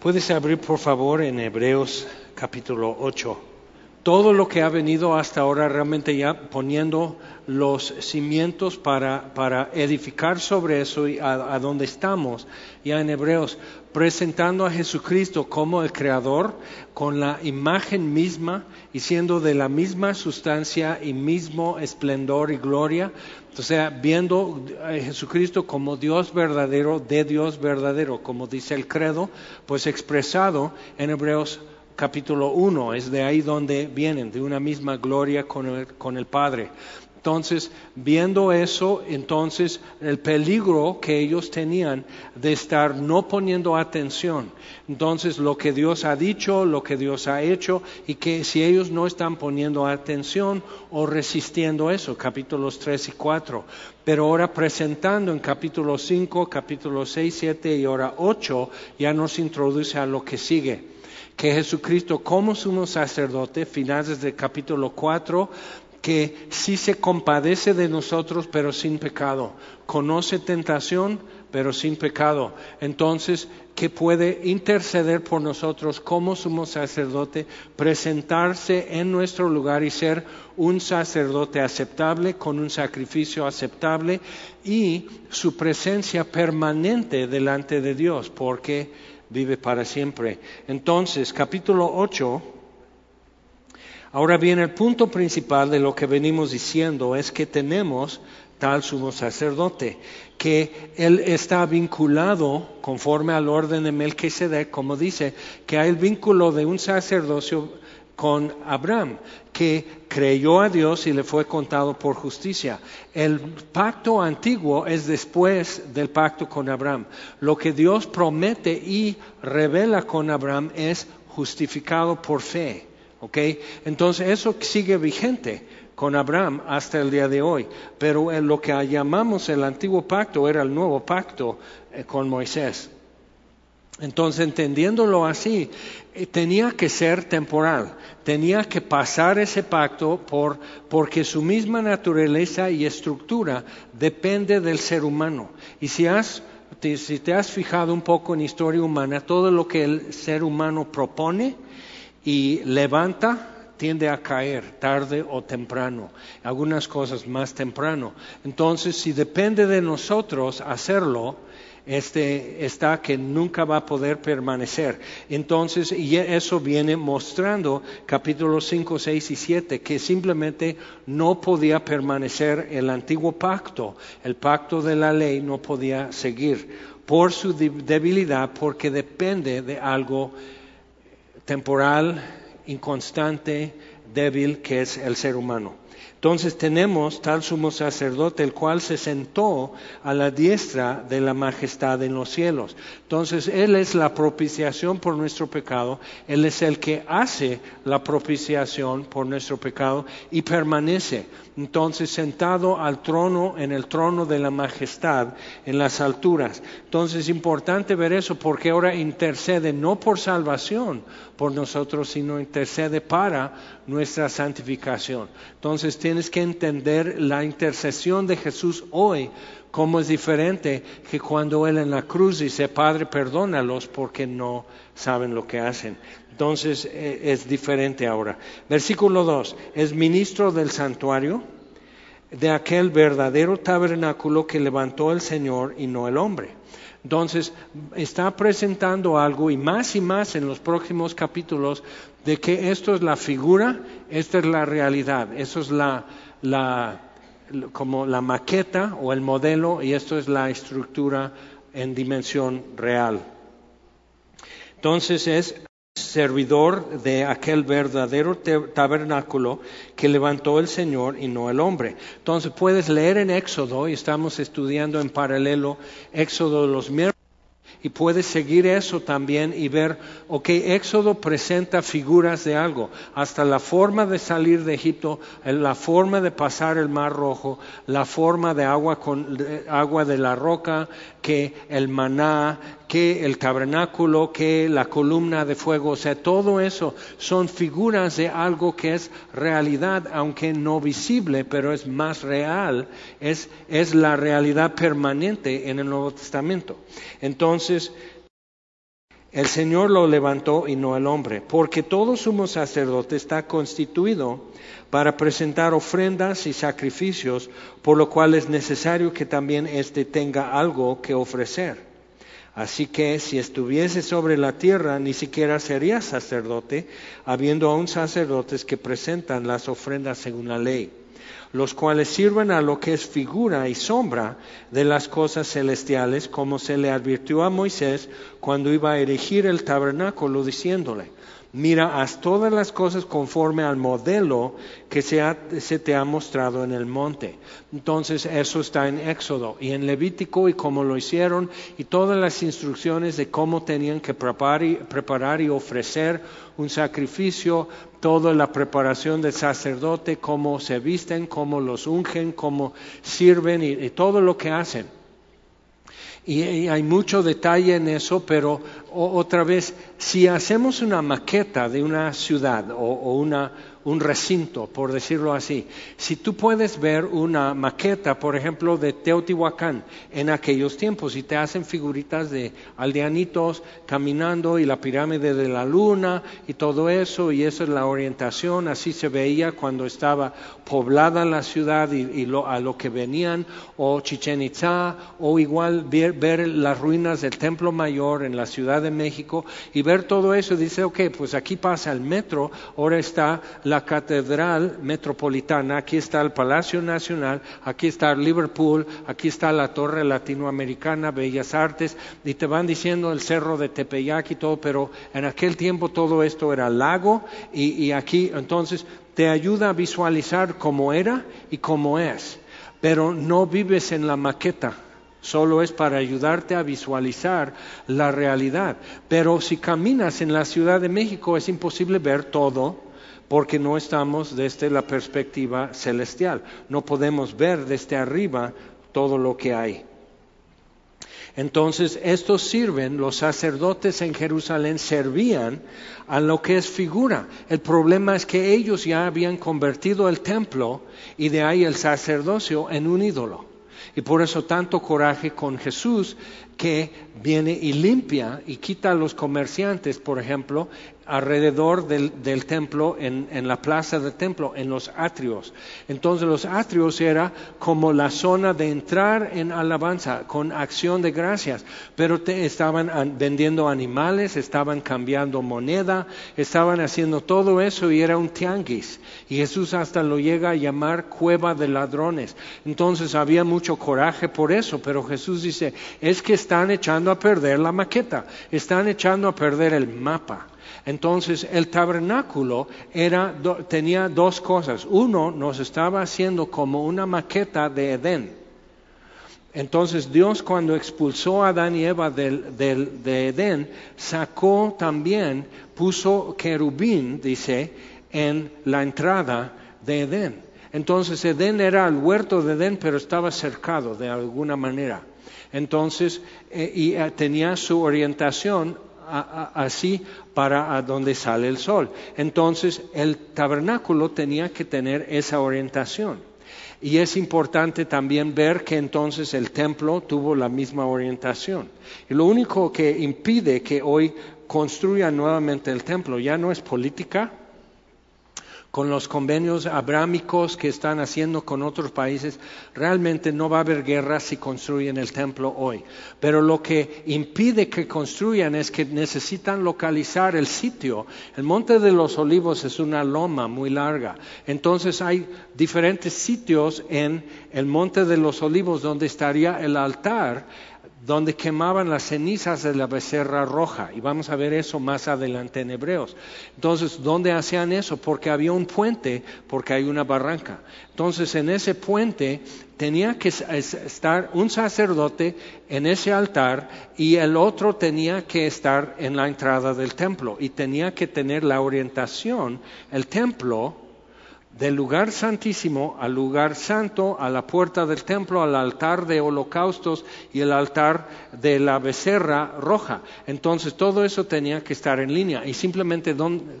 Puedes abrir por favor en Hebreos capítulo 8. Todo lo que ha venido hasta ahora realmente ya poniendo los cimientos para, para edificar sobre eso y a, a donde estamos, ya en Hebreos, presentando a Jesucristo como el Creador, con la imagen misma y siendo de la misma sustancia y mismo esplendor y gloria, o sea, viendo a Jesucristo como Dios verdadero, de Dios verdadero, como dice el credo, pues expresado en Hebreos capítulo 1, es de ahí donde vienen, de una misma gloria con el, con el Padre. Entonces, viendo eso, entonces el peligro que ellos tenían de estar no poniendo atención. Entonces, lo que Dios ha dicho, lo que Dios ha hecho, y que si ellos no están poniendo atención o resistiendo eso, capítulos 3 y 4. Pero ahora presentando en capítulo 5, capítulo 6, 7 y ahora 8, ya nos introduce a lo que sigue que Jesucristo como sumo sacerdote, finales del capítulo 4, que sí se compadece de nosotros, pero sin pecado. Conoce tentación, pero sin pecado. Entonces, que puede interceder por nosotros como sumo sacerdote, presentarse en nuestro lugar y ser un sacerdote aceptable, con un sacrificio aceptable y su presencia permanente delante de Dios, porque vive para siempre. Entonces, capítulo 8, ahora bien, el punto principal de lo que venimos diciendo es que tenemos tal sumo sacerdote, que él está vinculado conforme al orden de Melquisedec, como dice, que hay el vínculo de un sacerdocio con Abraham, que creyó a Dios y le fue contado por justicia. El pacto antiguo es después del pacto con Abraham. Lo que Dios promete y revela con Abraham es justificado por fe. Entonces eso sigue vigente con Abraham hasta el día de hoy. Pero en lo que llamamos el antiguo pacto era el nuevo pacto eh, con Moisés. Entonces, entendiéndolo así, eh, tenía que ser temporal, tenía que pasar ese pacto por, porque su misma naturaleza y estructura depende del ser humano. Y si, has, si te has fijado un poco en historia humana, todo lo que el ser humano propone y levanta tiende a caer tarde o temprano, algunas cosas más temprano. Entonces, si depende de nosotros hacerlo, este está que nunca va a poder permanecer. Entonces, y eso viene mostrando capítulos 5, 6 y 7, que simplemente no podía permanecer el antiguo pacto, el pacto de la ley no podía seguir por su debilidad, porque depende de algo temporal, inconstante, débil, que es el ser humano. Entonces tenemos tal sumo sacerdote, el cual se sentó a la diestra de la majestad en los cielos. Entonces Él es la propiciación por nuestro pecado, Él es el que hace la propiciación por nuestro pecado y permanece. Entonces sentado al trono, en el trono de la majestad, en las alturas. Entonces es importante ver eso porque ahora intercede no por salvación por nosotros, sino intercede para nuestra santificación. Entonces tienes que entender la intercesión de Jesús hoy como es diferente que cuando Él en la cruz dice, Padre, perdónalos porque no saben lo que hacen. Entonces eh, es diferente ahora. Versículo 2, es ministro del santuario de aquel verdadero tabernáculo que levantó el Señor y no el hombre. Entonces, está presentando algo y más y más en los próximos capítulos de que esto es la figura, esta es la realidad, eso es la, como la maqueta o el modelo y esto es la estructura en dimensión real. Entonces es servidor de aquel verdadero tabernáculo que levantó el Señor y no el hombre. Entonces puedes leer en Éxodo, y estamos estudiando en paralelo Éxodo los miércoles, y puedes seguir eso también y ver, ok, Éxodo presenta figuras de algo, hasta la forma de salir de Egipto, la forma de pasar el Mar Rojo, la forma de agua, con, agua de la roca, que el maná, que el tabernáculo, que la columna de fuego, o sea, todo eso son figuras de algo que es realidad, aunque no visible, pero es más real, es, es la realidad permanente en el Nuevo Testamento. Entonces, El Señor lo levantó y no el hombre, porque todo sumo sacerdote está constituido para presentar ofrendas y sacrificios, por lo cual es necesario que también éste tenga algo que ofrecer. Así que si estuviese sobre la tierra, ni siquiera sería sacerdote, habiendo aún sacerdotes que presentan las ofrendas según la ley los cuales sirven a lo que es figura y sombra de las cosas celestiales, como se le advirtió a Moisés cuando iba a erigir el tabernáculo, diciéndole, mira, haz todas las cosas conforme al modelo que se, te ha mostrado en el monte. Entonces eso está en Éxodo y en Levítico y cómo lo hicieron y todas las instrucciones de cómo tenían que preparar y, preparar y ofrecer un sacrificio, toda la preparación del sacerdote, cómo se visten, cómo los ungen, cómo sirven y todo lo que hacen. Y, hay mucho detalle en eso, pero otra vez, si hacemos una maqueta de una ciudad o una, un recinto, por decirlo así. Si tú puedes ver una maqueta, por ejemplo, de Teotihuacán en aquellos tiempos, y te hacen figuritas de aldeanitos caminando y la pirámide de la luna y todo eso, y eso es la orientación, así se veía cuando estaba poblada la ciudad y, a lo que venían, o Chichen Itza, o igual ver, ver las ruinas del Templo Mayor en la Ciudad de México, y ver todo eso, dice, ok, pues aquí pasa el metro, ahora está la Catedral Metropolitana, aquí está el Palacio Nacional, aquí está Liverpool, aquí está la Torre Latinoamericana, Bellas Artes, y te van diciendo el Cerro de Tepeyac y todo, pero en aquel tiempo todo esto era lago y, aquí entonces te ayuda a visualizar cómo era y cómo es, pero no vives en la maqueta solo es para ayudarte a visualizar la realidad. Pero si caminas en la Ciudad de México es imposible ver todo porque no estamos desde la perspectiva celestial. No podemos ver desde arriba todo lo que hay. Entonces, estos sirven, los sacerdotes en Jerusalén servían a lo que es figura. El problema es que ellos ya habían convertido el templo y de ahí el sacerdocio en un ídolo. Y por eso tanto coraje con Jesús que viene y limpia y quita a los comerciantes, por ejemplo, alrededor del, templo, en, la plaza del templo, en los atrios. Entonces los atrios era como la zona de entrar en alabanza con acción de gracias, pero te estaban vendiendo animales, estaban cambiando moneda, estaban haciendo todo eso y era un tianguis. Y Jesús hasta lo llega a llamar cueva de ladrones. Entonces había mucho coraje por eso, pero Jesús dice, es que están echando a perder la maqueta, están echando a perder el mapa. Entonces el tabernáculo era, tenía dos cosas. Uno nos estaba haciendo como una maqueta de Edén. Entonces Dios cuando expulsó a Adán y Eva del, de Edén, sacó también, puso querubín, dice, en la entrada de Edén. Entonces Edén era el huerto de Edén, pero estaba cercado de alguna manera. Entonces, eh, y eh, tenía su orientación así para a donde sale el sol. Entonces el tabernáculo tenía que tener esa orientación. Y es importante también ver que entonces el templo tuvo la misma orientación. Y lo único que impide que hoy construyan nuevamente el templo ya no es política, con los convenios abrámicos que están haciendo con otros países, realmente no va a haber guerra si construyen el templo hoy. Pero lo que impide que construyan es que necesitan localizar el sitio. El Monte de los Olivos es una loma muy larga. Entonces hay diferentes sitios en el Monte de los Olivos donde estaría el altar donde quemaban las cenizas de la becerra roja. Y vamos a ver eso más adelante en Hebreos. Entonces, ¿dónde hacían eso? Porque había un puente, porque hay una barranca. Entonces, en ese puente tenía que estar un sacerdote en ese altar y el otro tenía que estar en la entrada del templo y tenía que tener la orientación, el templo, del lugar santísimo al lugar santo, a la puerta del templo, al altar de holocaustos y el altar de la becerra roja. Entonces todo eso tenía que estar en línea y simplemente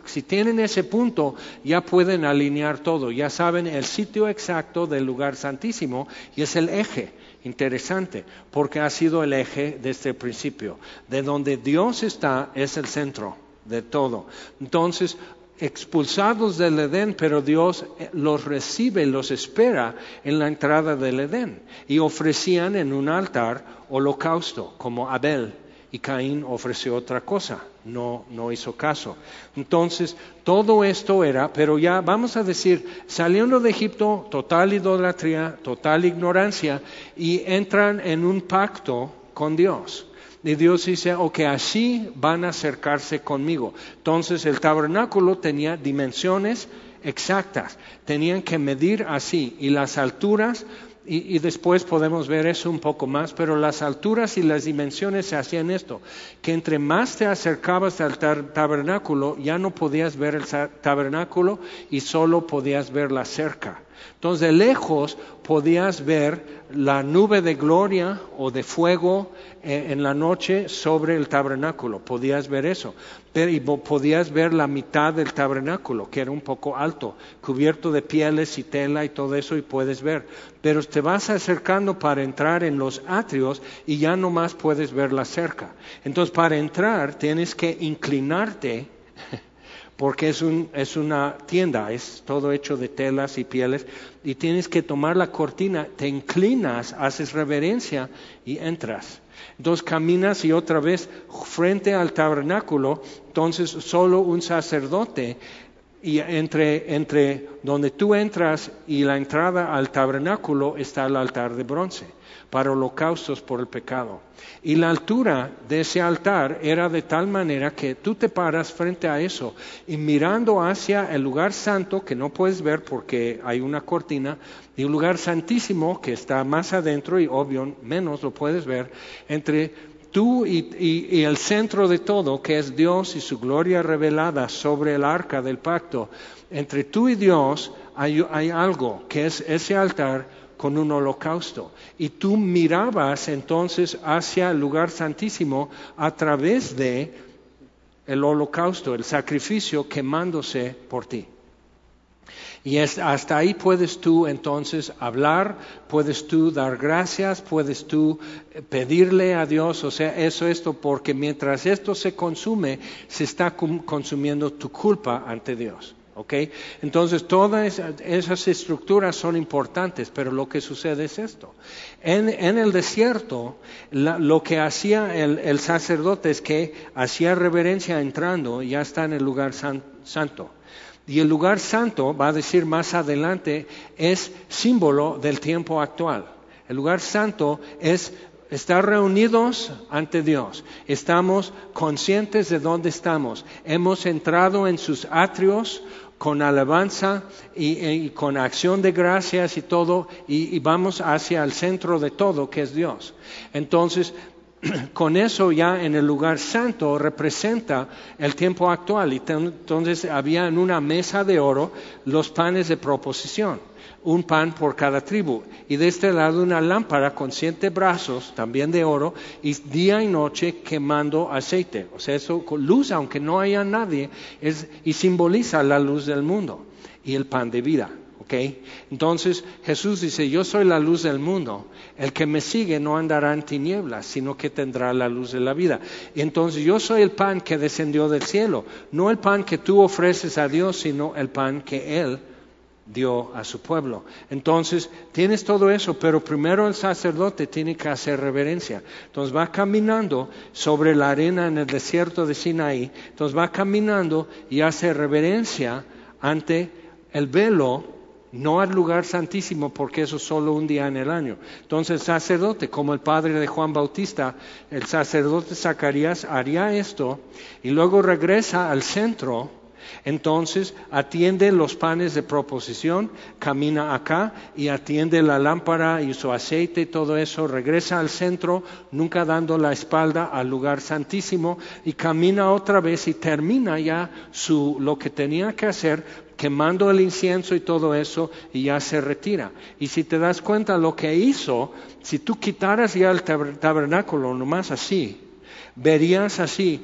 si tienen ese punto ya pueden alinear todo, ya saben el sitio exacto del lugar santísimo y es el eje interesante, porque ha sido el eje desde el principio. De donde Dios está es el centro de todo. Entonces, expulsados del Edén, pero Dios eh, los recibe, los espera en la entrada del Edén. Y ofrecían en un altar holocausto, como Abel, y Caín ofreció otra cosa, no, no hizo caso. Entonces, todo esto era, pero ya vamos a decir, saliendo de Egipto, total idolatría, total ignorancia, y entran en un pacto con Dios. Y Dios dice, ok, así van a acercarse conmigo. Entonces el tabernáculo tenía dimensiones exactas, tenían que medir así, y las alturas y, después podemos ver eso un poco más, pero las alturas y las dimensiones se hacían esto, que entre más te acercabas al tabernáculo, ya no podías ver el tabernáculo y solo podías ver la cerca. Entonces de lejos podías ver la nube de gloria o de fuego eh, en la noche sobre el tabernáculo, podías ver eso. Y podías ver la mitad del tabernáculo, que era un poco alto, cubierto de pieles y tela y todo eso, y puedes ver. Pero te vas acercando para entrar en los atrios y ya no más puedes ver la cerca. Entonces para entrar tienes que inclinarte porque es, un, es una tienda, es todo hecho de telas y pieles, y tienes que tomar la cortina, te inclinas, haces reverencia y entras. Entonces caminas y otra vez frente al tabernáculo, entonces solo un sacerdote y entre, entre donde tú entras y la entrada al tabernáculo está el altar de bronce para holocaustos por el pecado. Y la altura de ese altar era de tal manera que tú te paras frente a eso y mirando hacia el lugar santo que no puedes ver porque hay una cortina y un lugar santísimo que está más adentro y obvio menos lo puedes ver entre tú y, el centro de todo, que es Dios y su gloria revelada sobre el arca del pacto, entre tú y Dios hay, hay algo que es ese altar con un holocausto. Y tú mirabas entonces hacia el lugar santísimo a través de el holocausto, el sacrificio quemándose por ti. Y hasta ahí puedes tú entonces hablar, puedes tú dar gracias, puedes tú eh, pedirle a Dios, o sea, eso, esto, porque mientras esto se consume, se está consumiendo tu culpa ante Dios. Entonces, todas esas estructuras son importantes, pero lo que sucede es esto. En, el desierto, lo que hacía el, sacerdote es que hacía reverencia entrando, ya está en el lugar santo. Y el lugar santo, va a decir más adelante, es símbolo del tiempo actual. El lugar santo es estar reunidos ante Dios. Estamos conscientes de dónde estamos. Hemos entrado en sus atrios con alabanza y, con acción de gracias y todo, y, vamos hacia el centro de todo, que es Dios. Entonces, con eso ya en el lugar santo representa el tiempo actual. Y entonces había en una mesa de oro los panes de proposición un pan por cada tribu. Y de este lado una lámpara con siete brazos, también de oro, y día y noche quemando aceite. O sea, eso luz, aunque no haya nadie, es, y simboliza la luz del mundo y el pan de vida. Entonces Jesús dice, yo soy la luz del mundo. El que me sigue no andará en tinieblas, sino que tendrá la luz de la vida. Entonces yo soy el pan que descendió del cielo, no el pan que tú ofreces a Dios, sino el pan que Él dio a su pueblo. Entonces, tienes todo eso, pero primero el sacerdote tiene que hacer reverencia. Entonces va caminando sobre la arena en el desierto de Sinaí, entonces va caminando y hace reverencia ante el velo, no al lugar santísimo, porque eso es solo un día en el año. Entonces el sacerdote, como el padre de Juan Bautista, el sacerdote Zacarías haría esto y luego regresa al centro entonces atiende los panes de proposición, camina acá y atiende la lámpara y su aceite y todo eso, regresa al centro, nunca dando la espalda al lugar santísimo y camina otra vez y termina ya su, lo que tenía que hacer, quemando el incienso y todo eso y ya se retira. Y si te das cuenta lo que hizo, si tú quitaras ya el tabernáculo nomás así, verías así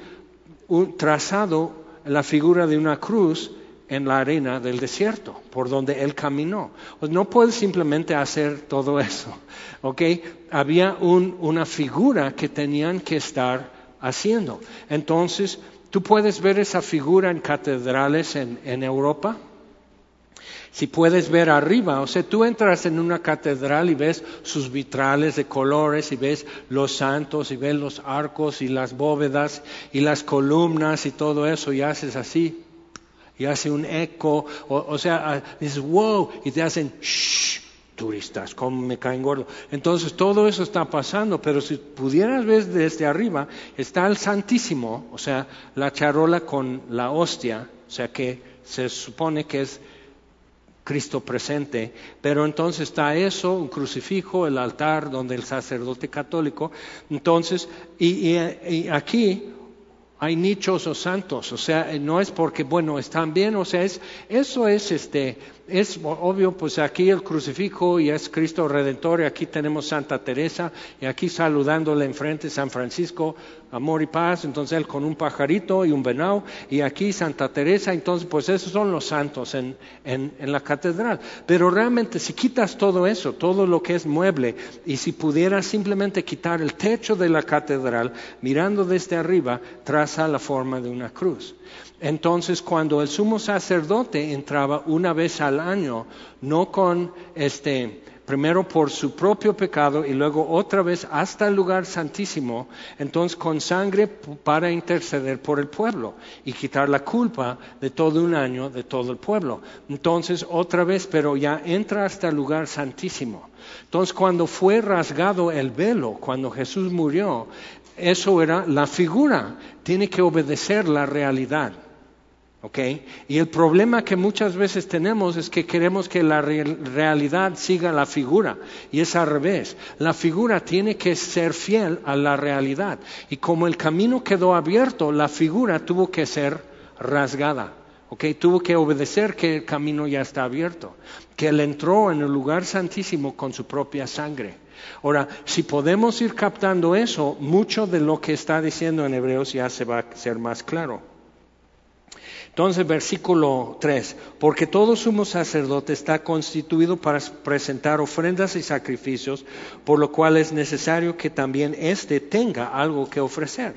un trazado la figura de una cruz en la arena del desierto, por donde él caminó. Pues no puedes simplemente hacer todo eso, ¿ok? Había una figura que tenían que estar haciendo. Entonces, tú puedes ver esa figura en catedrales en, en Europa, si puedes ver arriba, o sea, tú entras en una catedral y ves sus vitrales de colores y ves los santos y ves los arcos y las bóvedas y las columnas y todo eso y haces así y hace un eco, o, sea, ah, dices wow y te hacen shh, turistas, como me caen gordo. Entonces todo eso está pasando, pero si pudieras ver desde arriba, está el Santísimo, o sea, la charola con la hostia, o sea que se supone que es Cristo presente, pero entonces está eso, un crucifijo, el altar donde el sacerdote católico, entonces, y, aquí hay nichos o santos, o sea, no es porque, bueno, están bien, o sea, es, eso es este, es obvio, pues aquí el crucifijo y es Cristo Redentor, y aquí tenemos Santa Teresa, y aquí saludándole enfrente San Francisco, amor y paz, entonces él con un pajarito y un venado, y aquí Santa Teresa, entonces pues esos son los santos en, en, en la catedral. Pero realmente si quitas todo eso, todo lo que es mueble, y si pudieras simplemente quitar el techo de la catedral, mirando desde arriba, traza la forma de una cruz. Entonces, cuando el sumo sacerdote entraba una vez al año, no con este, primero por su propio pecado y luego otra vez hasta el lugar santísimo, entonces con sangre para interceder por el pueblo y quitar la culpa de todo un año de todo el pueblo. Entonces otra vez, pero ya entra hasta el lugar santísimo. Entonces cuando fue rasgado el velo, cuando Jesús murió, eso era la figura, tiene que obedecer la realidad. Y el problema que muchas veces tenemos es que queremos que la realidad siga la figura y es al revés. La figura tiene que ser fiel a la realidad y como el camino quedó abierto, la figura tuvo que ser rasgada. Tuvo que obedecer que el camino ya está abierto, que él entró en el lugar santísimo con su propia sangre. Ahora, si podemos ir captando eso, mucho de lo que está diciendo en Hebreos ya se va a ser más claro. Entonces, versículo 3, porque todo sumo sacerdote está constituido para presentar ofrendas y sacrificios, por lo cual es necesario que también éste tenga algo que ofrecer.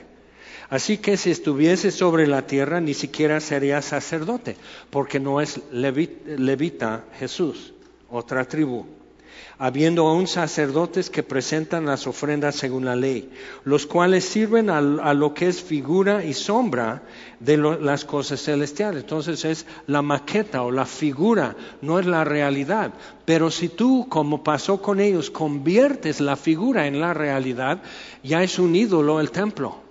Así que si estuviese sobre la tierra, ni siquiera sería sacerdote, porque no es levita Jesús, otra tribu habiendo aún sacerdotes que presentan las ofrendas según la ley, los cuales sirven a, lo que es figura y sombra de las cosas celestiales. Entonces es la maqueta o la figura, no es la realidad. Pero si tú, como pasó con ellos, conviertes la figura en la realidad, ya es un ídolo el templo.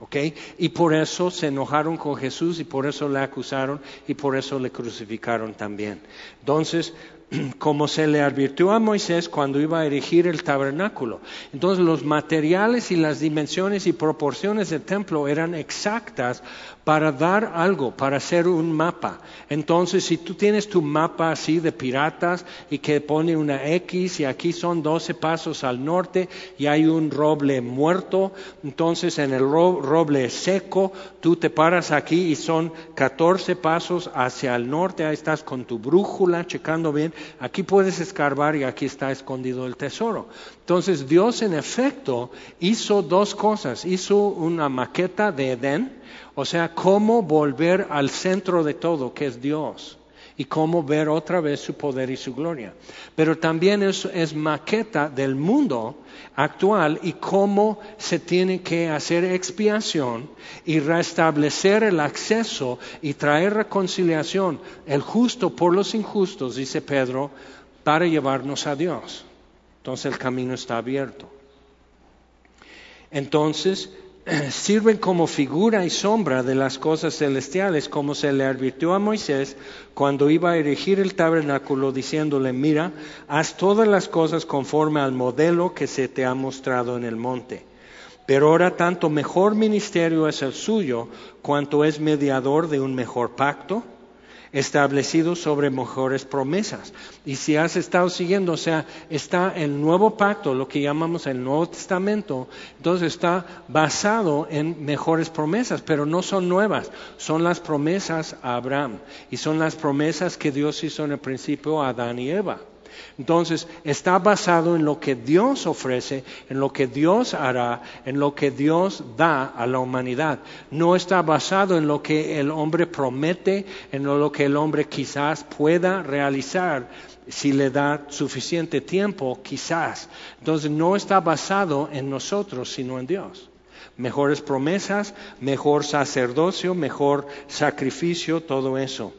¿Okay? Y por eso se enojaron con Jesús y por eso le acusaron y por eso le crucificaron también. Entonces, como se le advirtió a Moisés cuando iba a erigir el tabernáculo. Entonces los materiales y las dimensiones y proporciones del templo eran exactas para dar algo, para hacer un mapa. Entonces, si tú tienes tu mapa así de piratas y que pone una X y aquí son 12 pasos al norte y hay un roble muerto, entonces en el roble seco tú te paras aquí y son 14 pasos hacia el norte, ahí estás con tu brújula checando bien, aquí puedes escarbar y aquí está escondido el tesoro. Entonces Dios en efecto hizo dos cosas, hizo una maqueta de Edén, o sea, cómo volver al centro de todo, que es Dios, y cómo ver otra vez su poder y su gloria. Pero también es, es maqueta del mundo actual y cómo se tiene que hacer expiación y restablecer el acceso y traer reconciliación, el justo por los injustos, dice Pedro, para llevarnos a Dios. Entonces el camino está abierto. Entonces, sirven como figura y sombra de las cosas celestiales, como se le advirtió a Moisés cuando iba a erigir el tabernáculo, diciéndole, mira, haz todas las cosas conforme al modelo que se te ha mostrado en el monte. Pero ahora tanto mejor ministerio es el suyo, cuanto es mediador de un mejor pacto establecido sobre mejores promesas. Y si has estado siguiendo, o sea, está el nuevo pacto, lo que llamamos el Nuevo Testamento, entonces está basado en mejores promesas, pero no son nuevas, son las promesas a Abraham y son las promesas que Dios hizo en el principio a Adán y Eva. Entonces, está basado en lo que Dios ofrece, en lo que Dios hará, en lo que Dios da a la humanidad. No está basado en lo que el hombre promete, en lo que el hombre quizás pueda realizar si le da suficiente tiempo, quizás. Entonces, no está basado en nosotros, sino en Dios mejores promesas, mejor sacerdocio, mejor sacrificio, todo eso.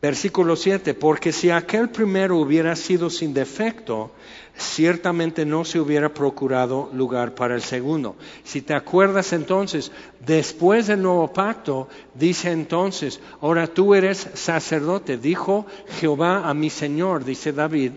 Versículo 7, porque si aquel primero hubiera sido sin defecto, ciertamente no se hubiera procurado lugar para el segundo. Si te acuerdas entonces, después del nuevo pacto, dice entonces, ahora tú eres sacerdote, dijo Jehová a mi Señor, dice David,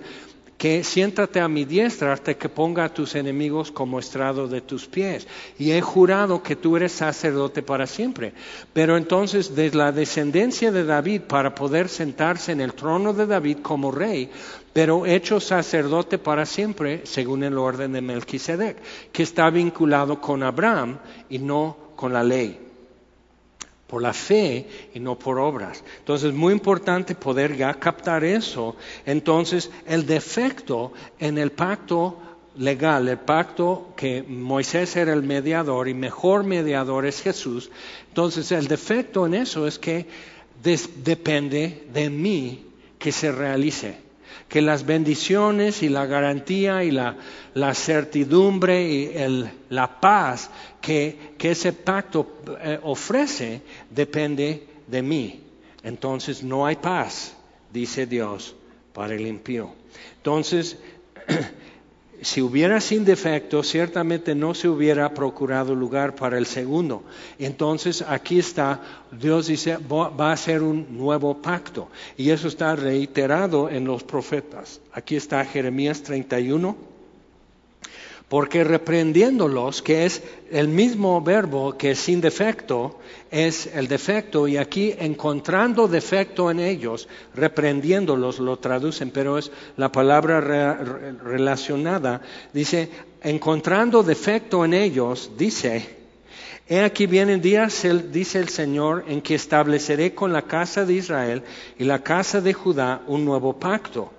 que siéntate a mi diestra hasta que ponga a tus enemigos como estrado de tus pies. Y he jurado que tú eres sacerdote para siempre. Pero entonces, de la descendencia de David, para poder sentarse en el trono de David como rey, pero hecho sacerdote para siempre, según el orden de Melquisedec, que está vinculado con Abraham y no con la ley por la fe y no por obras. Entonces, es muy importante poder ya captar eso. Entonces, el defecto en el pacto legal, el pacto que Moisés era el mediador y mejor mediador es Jesús. Entonces, el defecto en eso es que depende de mí que se realice que las bendiciones y la garantía y la, certidumbre y la paz que, ese pacto eh, ofrece depende de mí. Entonces no hay paz, dice Dios, para el impío. Entonces, si hubiera sin defecto, ciertamente no se hubiera procurado lugar para el segundo. Entonces aquí está, Dios dice, va a ser un nuevo pacto. Y eso está reiterado en los profetas. Aquí está Jeremías 31 porque reprendiéndolos, que es el mismo verbo que sin defecto, es el defecto, y aquí encontrando defecto en ellos, reprendiéndolos lo traducen, pero es la palabra relacionada, dice, encontrando defecto en ellos, dice, He aquí vienen días, dice el Señor, en que estableceré con la casa de Israel y la casa de Judá un nuevo pacto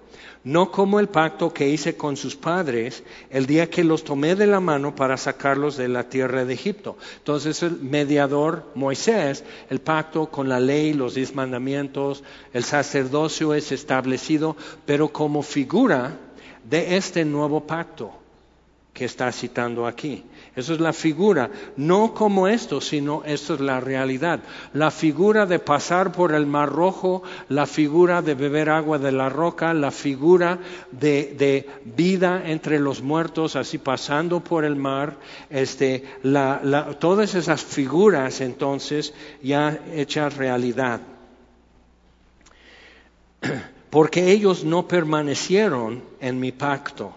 no como el pacto que hice con sus padres el día que los tomé de la mano para sacarlos de la tierra de Egipto. Entonces el mediador Moisés, el pacto con la ley, los diez mandamientos, el sacerdocio es establecido, pero como figura de este nuevo pacto que está citando aquí. Eso es la figura, no como esto, sino esto es la realidad. La figura de pasar por el mar rojo, la figura de beber agua de la roca, la figura de, vida entre los muertos, así pasando por el mar, este, todas esas figuras entonces ya hechas realidad. Porque ellos no permanecieron en mi pacto.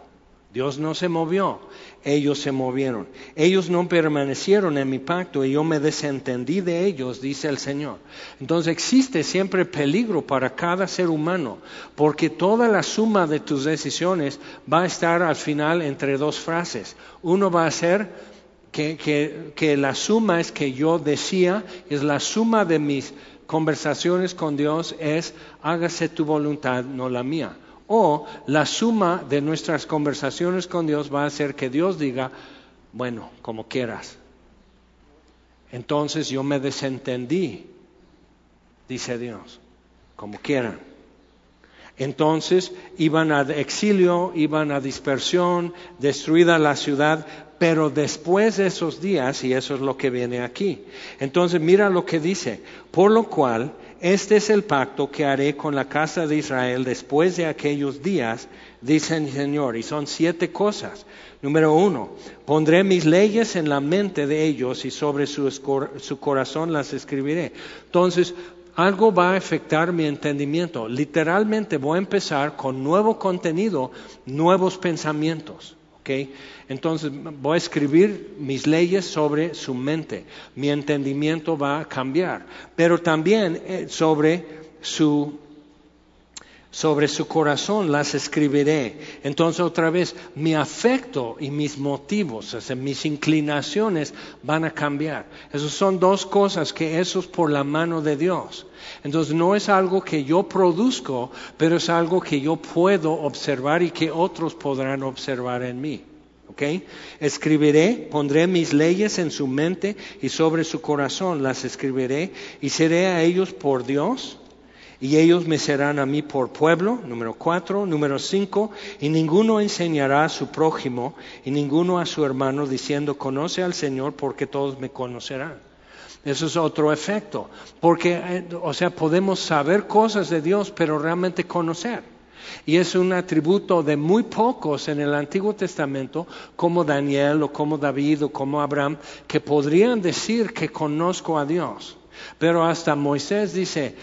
Dios no se movió ellos se movieron. Ellos no permanecieron en mi pacto y yo me desentendí de ellos, dice el Señor. Entonces existe siempre peligro para cada ser humano, porque toda la suma de tus decisiones va a estar al final entre dos frases. Uno va a ser que, que la suma es que yo decía, es la suma de mis conversaciones con Dios es hágase tu voluntad, no la mía. O la suma de nuestras conversaciones con Dios va a ser que Dios diga, bueno, como quieras. Entonces yo me desentendí, dice Dios, como quieran. Entonces iban a exilio, iban a dispersión, destruida la ciudad, pero después de esos días, y eso es lo que viene aquí, entonces mira lo que dice, por lo cual este es el pacto que haré con la casa de Israel después de aquellos días, dice el Señor. Y son siete cosas. Número uno, pondré mis leyes en la mente de ellos y sobre su, su corazón las escribiré. Entonces, algo va a afectar mi entendimiento. Literalmente voy a empezar con nuevo contenido, nuevos pensamientos. Entonces voy a escribir mis leyes sobre su mente. Mi entendimiento va a cambiar. Pero también eh, sobre su sobre su corazón las escribiré. Entonces otra vez, mi afecto y mis motivos, o sea, mis inclinaciones van a cambiar. Esas son dos cosas que eso es por la mano de Dios. Entonces no es algo que yo produzco, pero es algo que yo puedo observar y que otros podrán observar en mí. ¿Okay? Escribiré, pondré mis leyes en su mente y sobre su corazón las escribiré y seré a ellos por Dios y ellos me serán a mí por pueblo, número cuatro, número cinco, y ninguno enseñará a su prójimo y ninguno a su hermano diciendo, conoce al Señor porque todos me conocerán. Eso es otro efecto, porque, eh, o sea, podemos saber cosas de Dios, pero realmente conocer. Y es un atributo de muy pocos en el Antiguo Testamento, como Daniel o como David o como Abraham, que podrían decir que conozco a Dios. Pero hasta Moisés dice,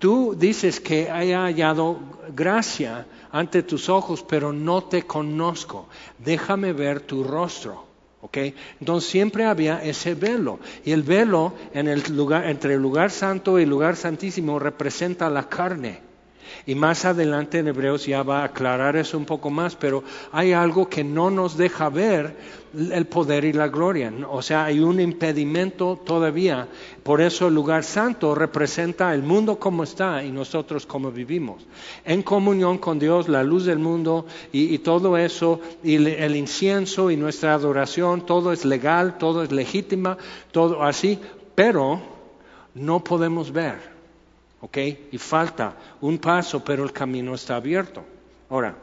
Tú dices que he hallado gracia ante tus ojos, pero no te conozco. Déjame ver tu rostro. ¿Okay? Entonces siempre había ese velo. Y el velo en el lugar, entre el lugar santo y el lugar santísimo representa la carne. Y más adelante en Hebreos ya va a aclarar eso un poco más, pero hay algo que no nos deja ver el poder y la gloria. O sea, hay un impedimento todavía. Por eso el lugar santo representa el mundo como está y nosotros como vivimos. En comunión con Dios, la luz del mundo y, todo eso, y el incienso y nuestra adoración, todo es legal, todo es legítima, todo así, pero no podemos ver. ¿Ok? Y falta un paso, pero el camino está abierto. Ahora,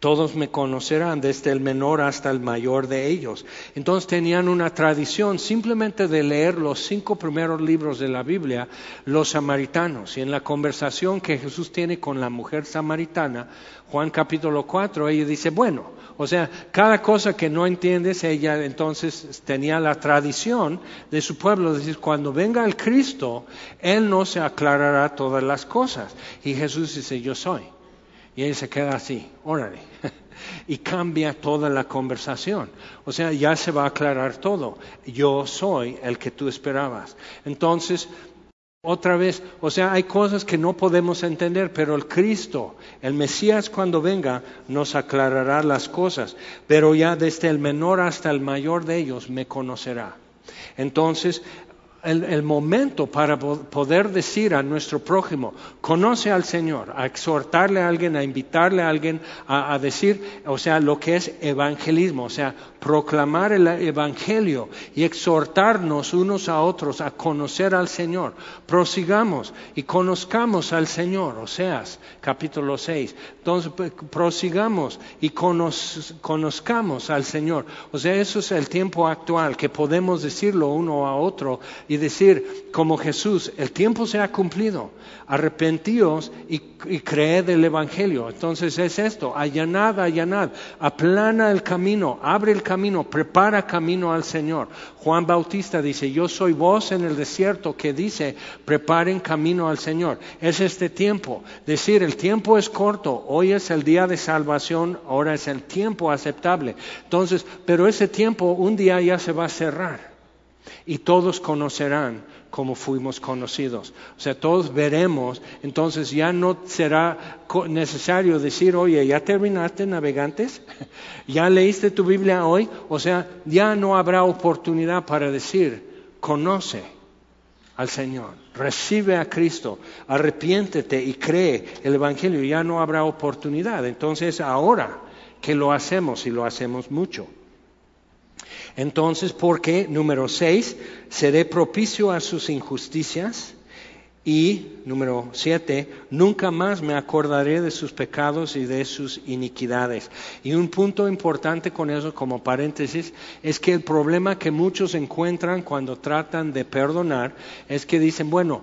todos me conocerán desde el menor hasta el mayor de ellos. Entonces tenían una tradición simplemente de leer los cinco primeros libros de la Biblia, los samaritanos. Y en la conversación que Jesús tiene con la mujer samaritana, Juan capítulo 4, ella dice, bueno, o sea, cada cosa que no entiendes, ella entonces tenía la tradición de su pueblo, decir, cuando venga el Cristo, Él no se aclarará todas las cosas. Y Jesús dice, yo soy. Y ella se queda así, órale. Y cambia toda la conversación. O sea, ya se va a aclarar todo. Yo soy el que tú esperabas. Entonces, otra vez, o sea, hay cosas que no podemos entender, pero el Cristo, el Mesías cuando venga, nos aclarará las cosas, pero ya desde el menor hasta el mayor de ellos me conocerá. Entonces, el, momento para poder decir a nuestro prójimo, conoce al Señor, a exhortarle a alguien, a invitarle a alguien a, decir, o sea, lo que es evangelismo, o sea, proclamar el evangelio y exhortarnos unos a otros a conocer al Señor. Prosigamos y conozcamos al Señor, Oseas capítulo 6. Entonces, pues, prosigamos y conozcamos al Señor. O sea, eso es el tiempo actual, que podemos decirlo uno a otro y decir, como Jesús, el tiempo se ha cumplido, arrepentíos y, creed el Evangelio. Entonces es esto, allanad, allanad, aplana el camino, abre el camino, prepara camino al Señor. Juan Bautista dice, yo soy voz en el desierto que dice, preparen camino al Señor. Es este tiempo, decir, el tiempo es corto, hoy es el día de salvación, ahora es el tiempo aceptable. Entonces, pero ese tiempo un día ya se va a cerrar y todos conocerán como fuimos conocidos. O sea, todos veremos, entonces ya no será necesario decir, oye, ¿ya terminaste navegantes? ¿Ya leíste tu Biblia hoy? O sea, ya no habrá oportunidad para decir, conoce al Señor, recibe a Cristo, arrepiéntete y cree el Evangelio, ya no habrá oportunidad. Entonces, ahora que lo hacemos y lo hacemos mucho. Entonces, porque, número seis, seré propicio a sus injusticias. Y, número siete, nunca más me acordaré de sus pecados y de sus iniquidades. Y un punto importante con eso, como paréntesis, es que el problema que muchos encuentran cuando tratan de perdonar es que dicen, bueno,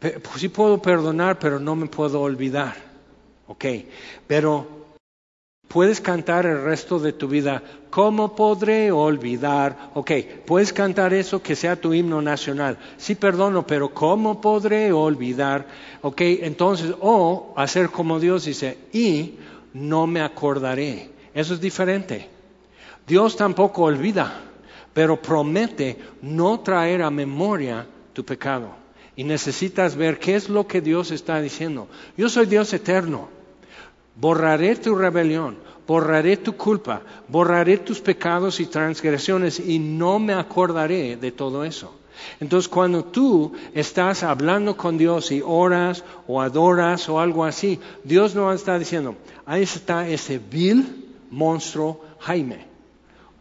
pues sí puedo perdonar, pero no me puedo olvidar. Ok, pero Puedes cantar el resto de tu vida, ¿cómo podré olvidar? Ok, puedes cantar eso que sea tu himno nacional. Sí, perdono, pero ¿cómo podré olvidar? Ok, entonces, o hacer como Dios dice, y no me acordaré. Eso es diferente. Dios tampoco olvida, pero promete no traer a memoria tu pecado. Y necesitas ver qué es lo que Dios está diciendo. Yo soy Dios eterno. Borraré tu rebelión, borraré tu culpa, borraré tus pecados y transgresiones y no me acordaré de todo eso. Entonces cuando tú estás hablando con Dios y oras o adoras o algo así, Dios no está diciendo, ahí está ese vil monstruo Jaime.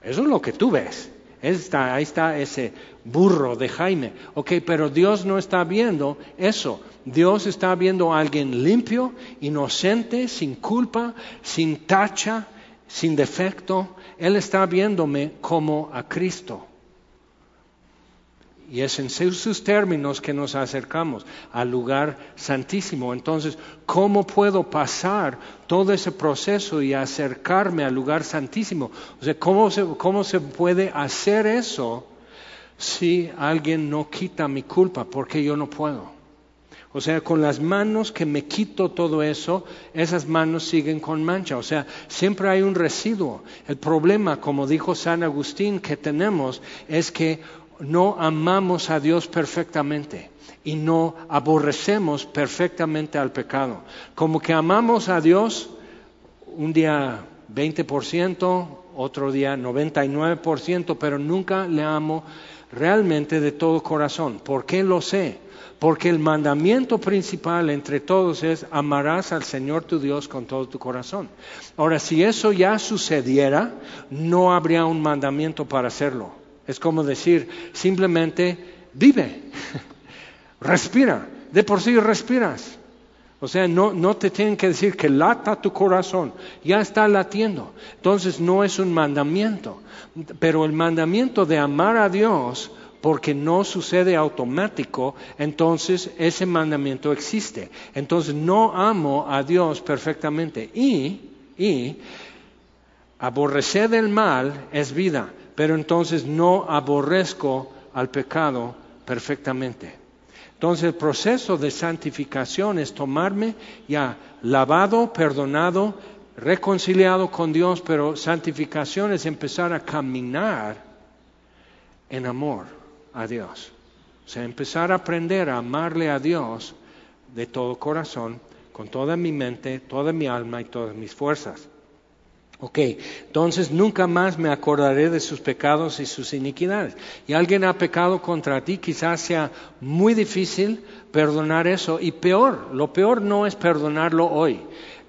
Eso es lo que tú ves. Ahí está ese burro de Jaime. Ok, pero Dios no está viendo eso. Dios está viendo a alguien limpio, inocente, sin culpa, sin tacha, sin defecto. Él está viéndome como a Cristo. Y es en sus términos que nos acercamos al lugar santísimo. Entonces, ¿cómo puedo pasar todo ese proceso y acercarme al lugar santísimo? O sea, ¿cómo se, cómo se puede hacer eso si alguien no quita mi culpa? Porque yo no puedo. O sea, con las manos que me quito todo eso, esas manos siguen con mancha. O sea, siempre hay un residuo. El problema, como dijo San Agustín, que tenemos es que no amamos a Dios perfectamente y no aborrecemos perfectamente al pecado. Como que amamos a Dios un día 20%, otro día 99%, pero nunca le amo realmente de todo corazón. ¿Por qué lo sé? Porque el mandamiento principal entre todos es amarás al Señor tu Dios con todo tu corazón. Ahora, si eso ya sucediera, no habría un mandamiento para hacerlo. Es como decir, simplemente vive, respira, de por sí respiras. O sea, no, no te tienen que decir que lata tu corazón, ya está latiendo. Entonces no es un mandamiento, pero el mandamiento de amar a Dios, porque no sucede automático, entonces ese mandamiento existe. Entonces no amo a Dios perfectamente. Y, y aborrecer del mal es vida pero entonces no aborrezco al pecado perfectamente. Entonces el proceso de santificación es tomarme ya lavado, perdonado, reconciliado con Dios, pero santificación es empezar a caminar en amor a Dios. O sea, empezar a aprender a amarle a Dios de todo corazón, con toda mi mente, toda mi alma y todas mis fuerzas. Ok, entonces nunca más me acordaré de sus pecados y sus iniquidades. Y alguien ha pecado contra ti, quizás sea muy difícil perdonar eso. Y peor, lo peor no es perdonarlo hoy.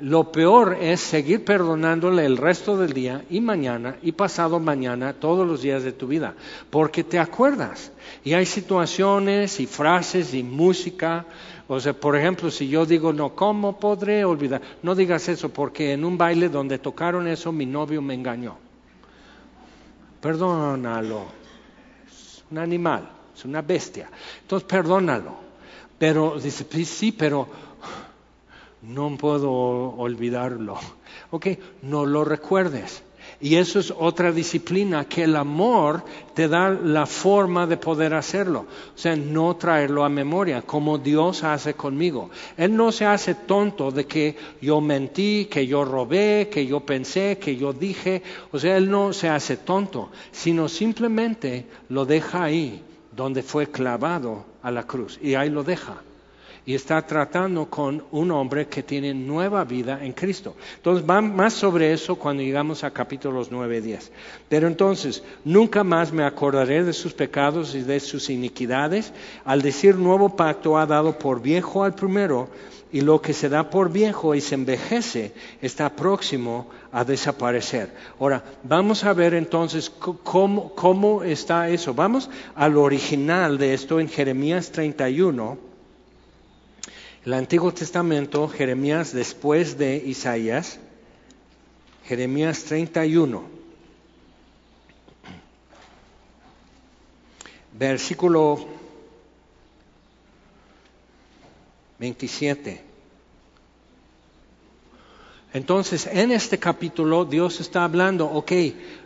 Lo peor es seguir perdonándole el resto del día y mañana y pasado mañana, todos los días de tu vida, porque te acuerdas. Y hay situaciones y frases y música o sea, por ejemplo, si yo digo, no, ¿cómo podré olvidar? No digas eso, porque en un baile donde tocaron eso, mi novio me engañó. Perdónalo. Es un animal, es una bestia. Entonces, perdónalo. Pero dice, sí, pero no puedo olvidarlo. Ok, no lo recuerdes. Y eso es otra disciplina que el amor te da la forma de poder hacerlo. O sea, no traerlo a memoria, como Dios hace conmigo. Él no se hace tonto de que yo mentí, que yo robé, que yo pensé, que yo dije. O sea, Él no se hace tonto, sino simplemente lo deja ahí, donde fue clavado a la cruz. Y ahí lo deja y está tratando con un hombre que tiene nueva vida en Cristo. Entonces, va más sobre eso cuando llegamos a capítulos 9 y 10. Pero entonces, nunca más me acordaré de sus pecados y de sus iniquidades. Al decir nuevo pacto, ha dado por viejo al primero, y lo que se da por viejo y se envejece está próximo a desaparecer. Ahora, vamos a ver entonces cómo, cómo está eso. Vamos al original de esto en Jeremías 31 el Antiguo Testamento, Jeremías después de Isaías, Jeremías 31, versículo 27. Entonces, en este capítulo Dios está hablando, ok,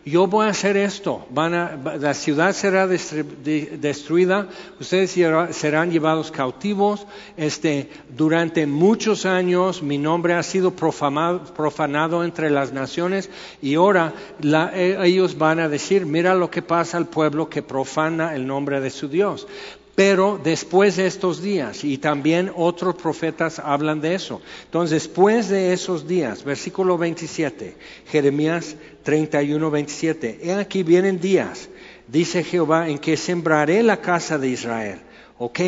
yo voy a hacer esto, la ciudad será destruida, ustedes serán llevados cautivos, este, durante muchos años mi nombre ha sido profanado, entre las naciones y ahora e, ellos van a decir, mira lo que pasa al pueblo que profana el nombre de su Dios. Pero después de estos días, y también otros profetas hablan de eso. Entonces, después de esos días, versículo 27, Jeremías 31, 27, he aquí vienen días, dice Jehová, en que sembraré la casa de Israel. Ok,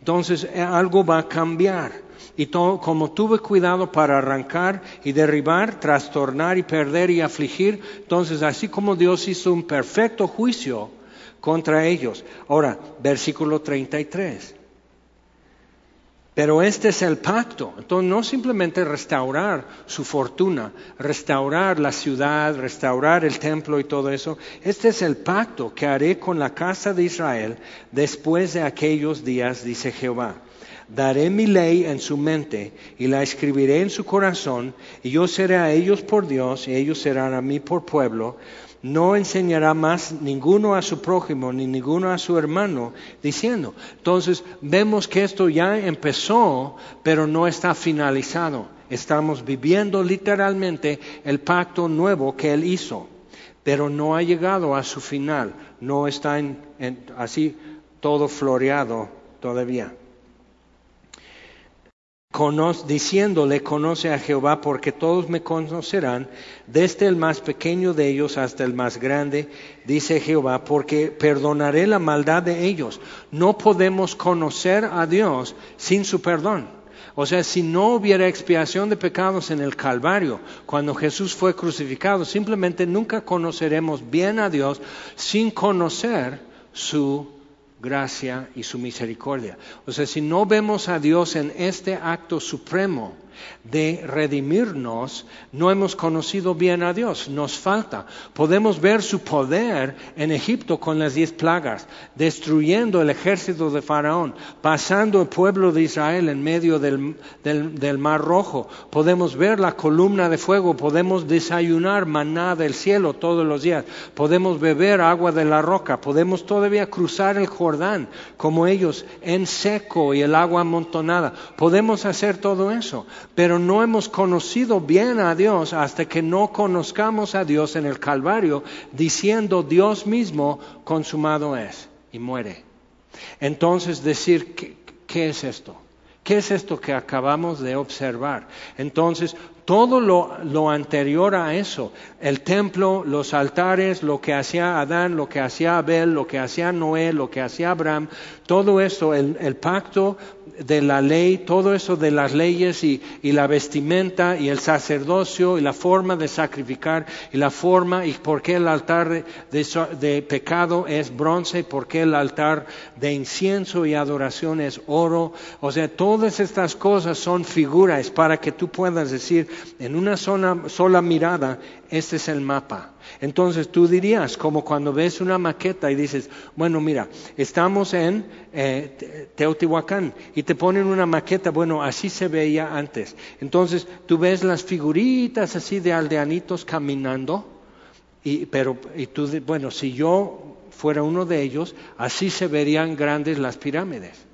entonces eh, algo va a cambiar. Y todo, como tuve cuidado para arrancar y derribar, trastornar y perder y afligir, entonces así como Dios hizo un perfecto juicio, contra ellos. Ahora, versículo 33. Pero este es el pacto. Entonces, no simplemente restaurar su fortuna, restaurar la ciudad, restaurar el templo y todo eso. Este es el pacto que haré con la casa de Israel después de aquellos días, dice Jehová. Daré mi ley en su mente y la escribiré en su corazón, y yo seré a ellos por Dios, y ellos serán a mí por pueblo no enseñará más ninguno a su prójimo ni ninguno a su hermano, diciendo. Entonces vemos que esto ya empezó, pero no está finalizado. Estamos viviendo literalmente el pacto nuevo que él hizo, pero no ha llegado a su final, no está así todo floreado todavía diciéndole, conoce a Jehová, porque todos me conocerán, desde el más pequeño de ellos hasta el más grande, dice Jehová, porque perdonaré la maldad de ellos. No podemos conocer a Dios sin su perdón. O sea, si no hubiera expiación de pecados en el Calvario, cuando Jesús fue crucificado, simplemente nunca conoceremos bien a Dios sin conocer su gracia y su misericordia. O sea, si no vemos a Dios en este acto supremo, de redimirnos, no hemos conocido bien a Dios, nos falta. Podemos ver su poder en Egipto con las diez plagas, destruyendo el ejército de Faraón, pasando el pueblo de Israel en medio del, del, Mar Rojo. Podemos ver la columna de fuego, podemos desayunar maná del cielo todos los días, podemos beber agua de la roca, podemos todavía cruzar el Jordán como ellos en seco y el agua amontonada. Podemos hacer todo eso pero no hemos conocido bien a Dios hasta que no conozcamos a Dios en el Calvario, diciendo Dios mismo consumado es y muere. Entonces decir, ¿qué, es esto? ¿Qué es esto que acabamos de observar? Entonces, todo lo, anterior a eso, el templo, los altares, lo que hacía Adán, lo que hacía Abel, lo que hacía Noé, lo que hacía Abraham, todo esto, el pacto de la ley, todo eso de las leyes y, la vestimenta y el sacerdocio y la forma de sacrificar y la forma y por qué el altar de, pecado es bronce y por qué el altar de incienso y adoración es oro. O sea, todas estas cosas son figuras para que tú puedas decir en una sola mirada, este es el mapa. Entonces tú dirías, como cuando ves una maqueta y dices, bueno, mira, estamos en eh, Teotihuacán y te ponen una maqueta, bueno, así se veía antes. Entonces tú ves las figuritas así de aldeanitos caminando, y, pero y tú, bueno, si yo fuera uno de ellos, así se verían grandes las pirámides.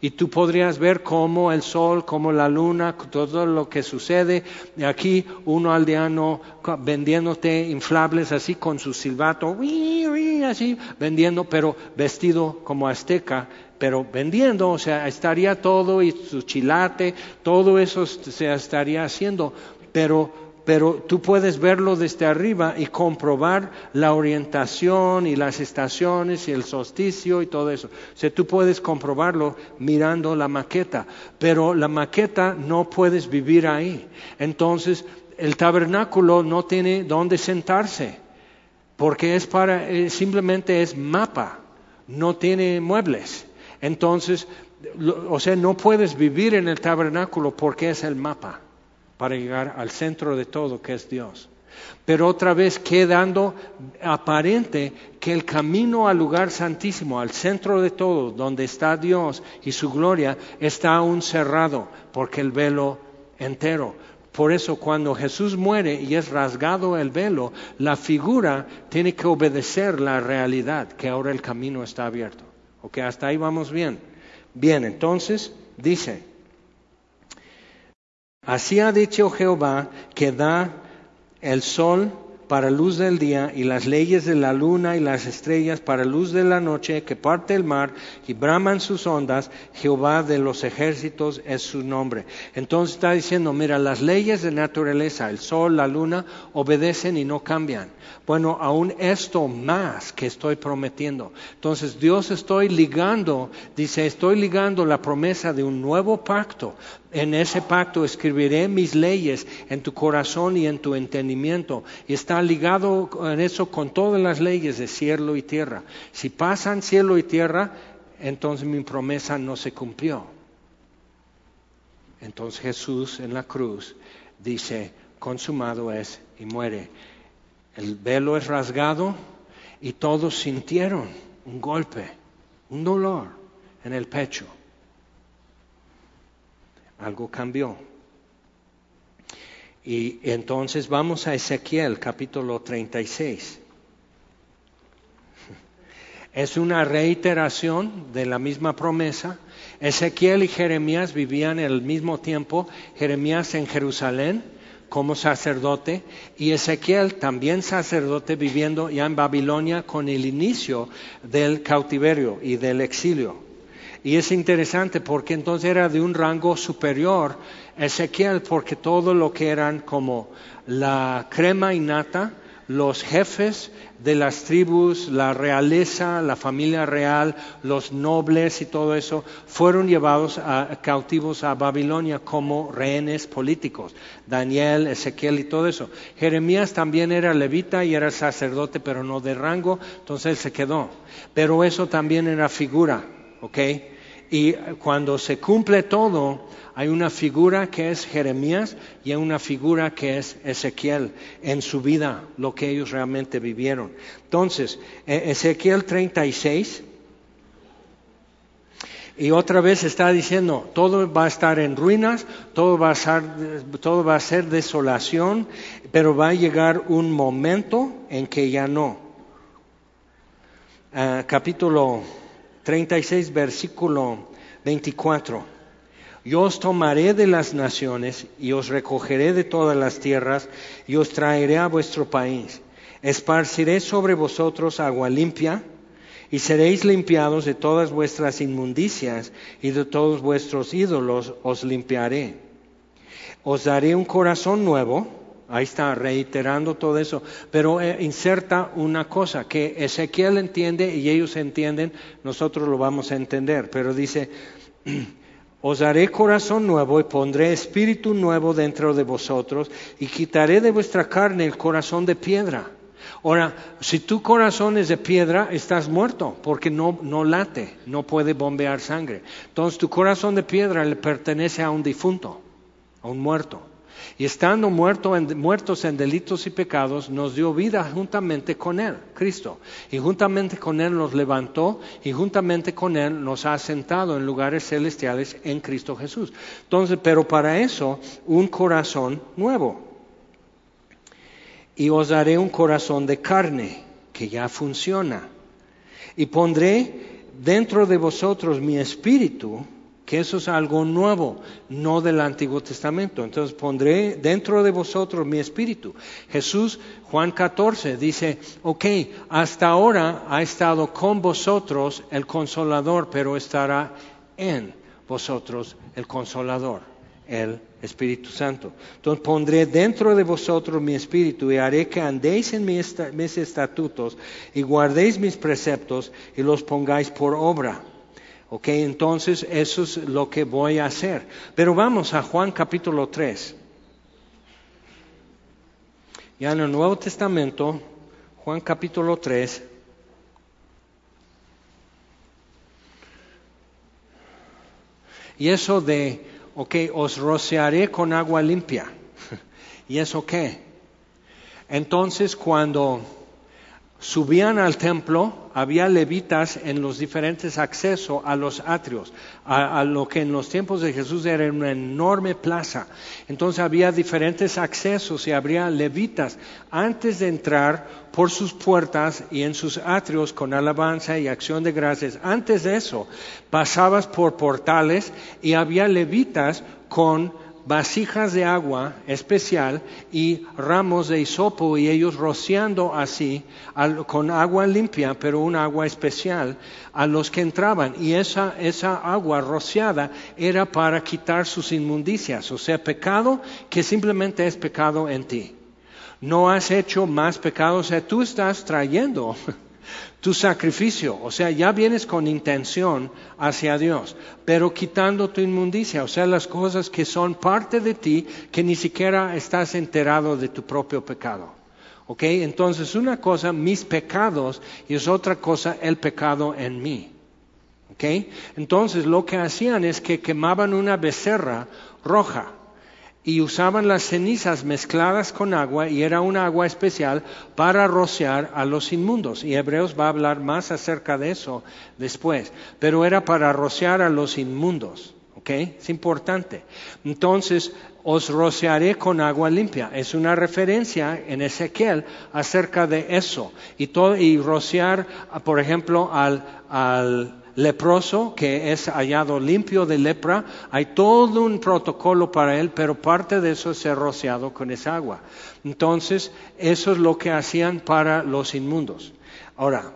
Y tú podrías ver cómo el sol, cómo la luna, todo lo que sucede. Aquí uno aldeano vendiéndote inflables así con su silbato, así vendiendo, pero vestido como azteca, pero vendiendo, o sea, estaría todo y su chilate, todo eso se estaría haciendo, pero pero tú puedes verlo desde arriba y comprobar la orientación y las estaciones y el solsticio y todo eso. O sea, tú puedes comprobarlo mirando la maqueta, pero la maqueta no puedes vivir ahí. Entonces, el tabernáculo no tiene dónde sentarse, porque es para, eh, simplemente es mapa, no tiene muebles. Entonces, o sea, no puedes vivir en el tabernáculo porque es el mapa para llegar al centro de todo, que es Dios. Pero otra vez quedando aparente que el camino al lugar santísimo, al centro de todo, donde está Dios y su gloria, está aún cerrado, porque el velo entero. Por eso cuando Jesús muere y es rasgado el velo, la figura tiene que obedecer la realidad, que ahora el camino está abierto. Ok, hasta ahí vamos bien. Bien, entonces dice, Así ha dicho Jehová que da el sol para luz del día y las leyes de la luna y las estrellas para luz de la noche que parte el mar y braman sus ondas, Jehová de los ejércitos es su nombre. Entonces está diciendo, mira, las leyes de naturaleza, el sol, la luna, obedecen y no cambian. Bueno, aún esto más que estoy prometiendo. Entonces Dios estoy ligando, dice, estoy ligando la promesa de un nuevo pacto. En ese pacto escribiré mis leyes en tu corazón y en tu entendimiento. Y está ligado en eso con todas las leyes de cielo y tierra. Si pasan cielo y tierra, entonces mi promesa no se cumplió. Entonces Jesús en la cruz dice, consumado es y muere. El velo es rasgado y todos sintieron un golpe, un dolor en el pecho. Algo cambió. Y entonces vamos a Ezequiel capítulo 36. Es una reiteración de la misma promesa. Ezequiel y Jeremías vivían en el mismo tiempo, Jeremías en Jerusalén como sacerdote y Ezequiel también sacerdote viviendo ya en Babilonia con el inicio del cautiverio y del exilio. Y es interesante porque entonces era de un rango superior Ezequiel porque todo lo que eran como la crema innata, los jefes de las tribus, la realeza, la familia real, los nobles y todo eso, fueron llevados cautivos a Babilonia como rehenes políticos. Daniel, Ezequiel y todo eso. Jeremías también era levita y era sacerdote, pero no de rango, entonces él se quedó. Pero eso también era figura, ¿ok? Y cuando se cumple todo, hay una figura que es Jeremías y hay una figura que es Ezequiel en su vida, lo que ellos realmente vivieron. Entonces, e-, Ezequiel 36, y otra vez está diciendo, todo va a estar en ruinas, todo va a ser, todo va a ser desolación, pero va a llegar un momento en que ya no. Uh, capítulo 36, versículo 24. Yo os tomaré de las naciones y os recogeré de todas las tierras y os traeré a vuestro país. Esparciré sobre vosotros agua limpia y seréis limpiados de todas vuestras inmundicias y de todos vuestros ídolos os limpiaré. Os daré un corazón nuevo. Ahí está reiterando todo eso, pero eh, inserta una cosa que Ezequiel entiende y ellos entienden, nosotros lo vamos a entender, pero dice, Os haré corazón nuevo y pondré espíritu nuevo dentro de vosotros y quitaré de vuestra carne el corazón de piedra. Ahora, si tu corazón es de piedra, estás muerto porque no, no late, no puede bombear sangre. Entonces tu corazón de piedra le pertenece a un difunto, a un muerto. Y estando muertos en delitos y pecados, nos dio vida juntamente con Él, Cristo. Y juntamente con Él nos levantó y juntamente con Él nos ha sentado en lugares celestiales en Cristo Jesús. Entonces, pero para eso, un corazón nuevo. Y os daré un corazón de carne que ya funciona. Y pondré dentro de vosotros mi espíritu que eso es algo nuevo, no del Antiguo Testamento. Entonces pondré dentro de vosotros mi espíritu. Jesús, Juan 14, dice, ok, hasta ahora ha estado con vosotros el consolador, pero estará en vosotros el consolador, el Espíritu Santo. Entonces pondré dentro de vosotros mi espíritu y haré que andéis en mis estatutos y guardéis mis preceptos y los pongáis por obra Ok, entonces eso es lo que voy a hacer. Pero vamos a Juan capítulo 3. Ya en el Nuevo Testamento, Juan capítulo 3. Y eso de, ok, os rociaré con agua limpia. ¿Y eso qué? Entonces cuando subían al templo, había levitas en los diferentes accesos a los atrios, a, lo que en los tiempos de Jesús era una enorme plaza. Entonces había diferentes accesos y habría levitas antes de entrar por sus puertas y en sus atrios con alabanza y acción de gracias. Antes de eso, pasabas por portales y había levitas con vasijas de agua especial y ramos de hisopo y ellos rociando así con agua limpia, pero un agua especial a los que entraban. Y esa, esa agua rociada era para quitar sus inmundicias, o sea, pecado que simplemente es pecado en ti. No has hecho más pecado, o sea, tú estás trayendo tu sacrificio, o sea, ya vienes con intención hacia Dios, pero quitando tu inmundicia, o sea, las cosas que son parte de ti, que ni siquiera estás enterado de tu propio pecado. ¿Ok? Entonces, una cosa, mis pecados, y es otra cosa, el pecado en mí. ¿Ok? Entonces, lo que hacían es que quemaban una becerra roja y usaban las cenizas mezcladas con agua y era un agua especial para rociar a los inmundos. Y Hebreos va a hablar más acerca de eso después, pero era para rociar a los inmundos. ¿Ok? Es importante. Entonces, os rociaré con agua limpia. Es una referencia en Ezequiel acerca de eso. Y, todo, y rociar, por ejemplo, al, al leproso que es hallado limpio de lepra, hay todo un protocolo para él, pero parte de eso es rociado con esa agua. Entonces, eso es lo que hacían para los inmundos. Ahora,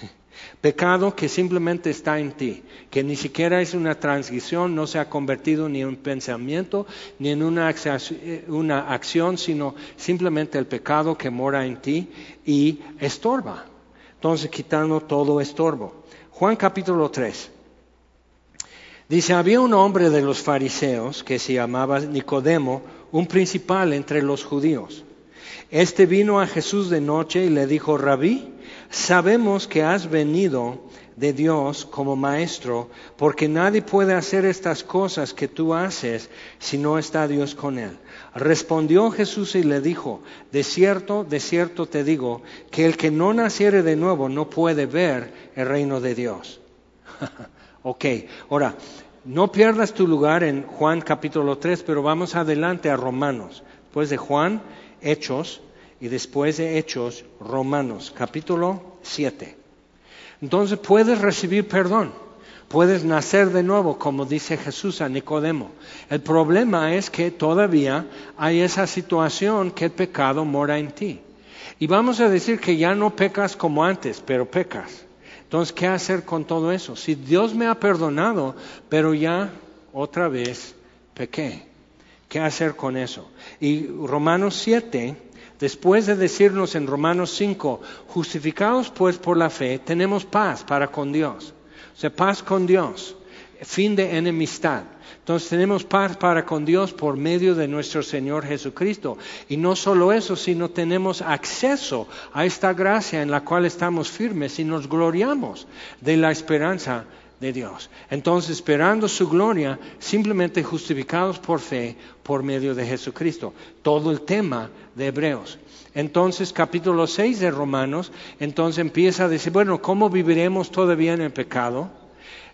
pecado que simplemente está en ti, que ni siquiera es una transición, no se ha convertido ni en un pensamiento, ni en una acción, sino simplemente el pecado que mora en ti y estorba. Entonces, quitando todo estorbo. Juan capítulo 3. Dice, había un hombre de los fariseos que se llamaba Nicodemo, un principal entre los judíos. Este vino a Jesús de noche y le dijo, Rabí, sabemos que has venido de Dios como maestro, porque nadie puede hacer estas cosas que tú haces si no está Dios con él. Respondió Jesús y le dijo, de cierto, de cierto te digo, que el que no naciere de nuevo no puede ver el reino de Dios. ok, ahora, no pierdas tu lugar en Juan capítulo 3, pero vamos adelante a Romanos. Después de Juan, Hechos, y después de Hechos, Romanos, capítulo 7. Entonces puedes recibir perdón. Puedes nacer de nuevo, como dice Jesús a Nicodemo. El problema es que todavía hay esa situación que el pecado mora en ti. Y vamos a decir que ya no pecas como antes, pero pecas. Entonces, ¿qué hacer con todo eso? Si Dios me ha perdonado, pero ya otra vez pequé, ¿qué hacer con eso? Y Romanos 7, después de decirnos en Romanos 5, justificados pues por la fe, tenemos paz para con Dios o paz con Dios, fin de enemistad. Entonces tenemos paz para con Dios por medio de nuestro Señor Jesucristo. Y no solo eso, sino tenemos acceso a esta gracia en la cual estamos firmes y nos gloriamos de la esperanza de Dios. Entonces, esperando su gloria, simplemente justificados por fe por medio de Jesucristo. Todo el tema de Hebreos. Entonces, capítulo 6 de Romanos, entonces empieza a decir, bueno, ¿cómo viviremos todavía en el pecado?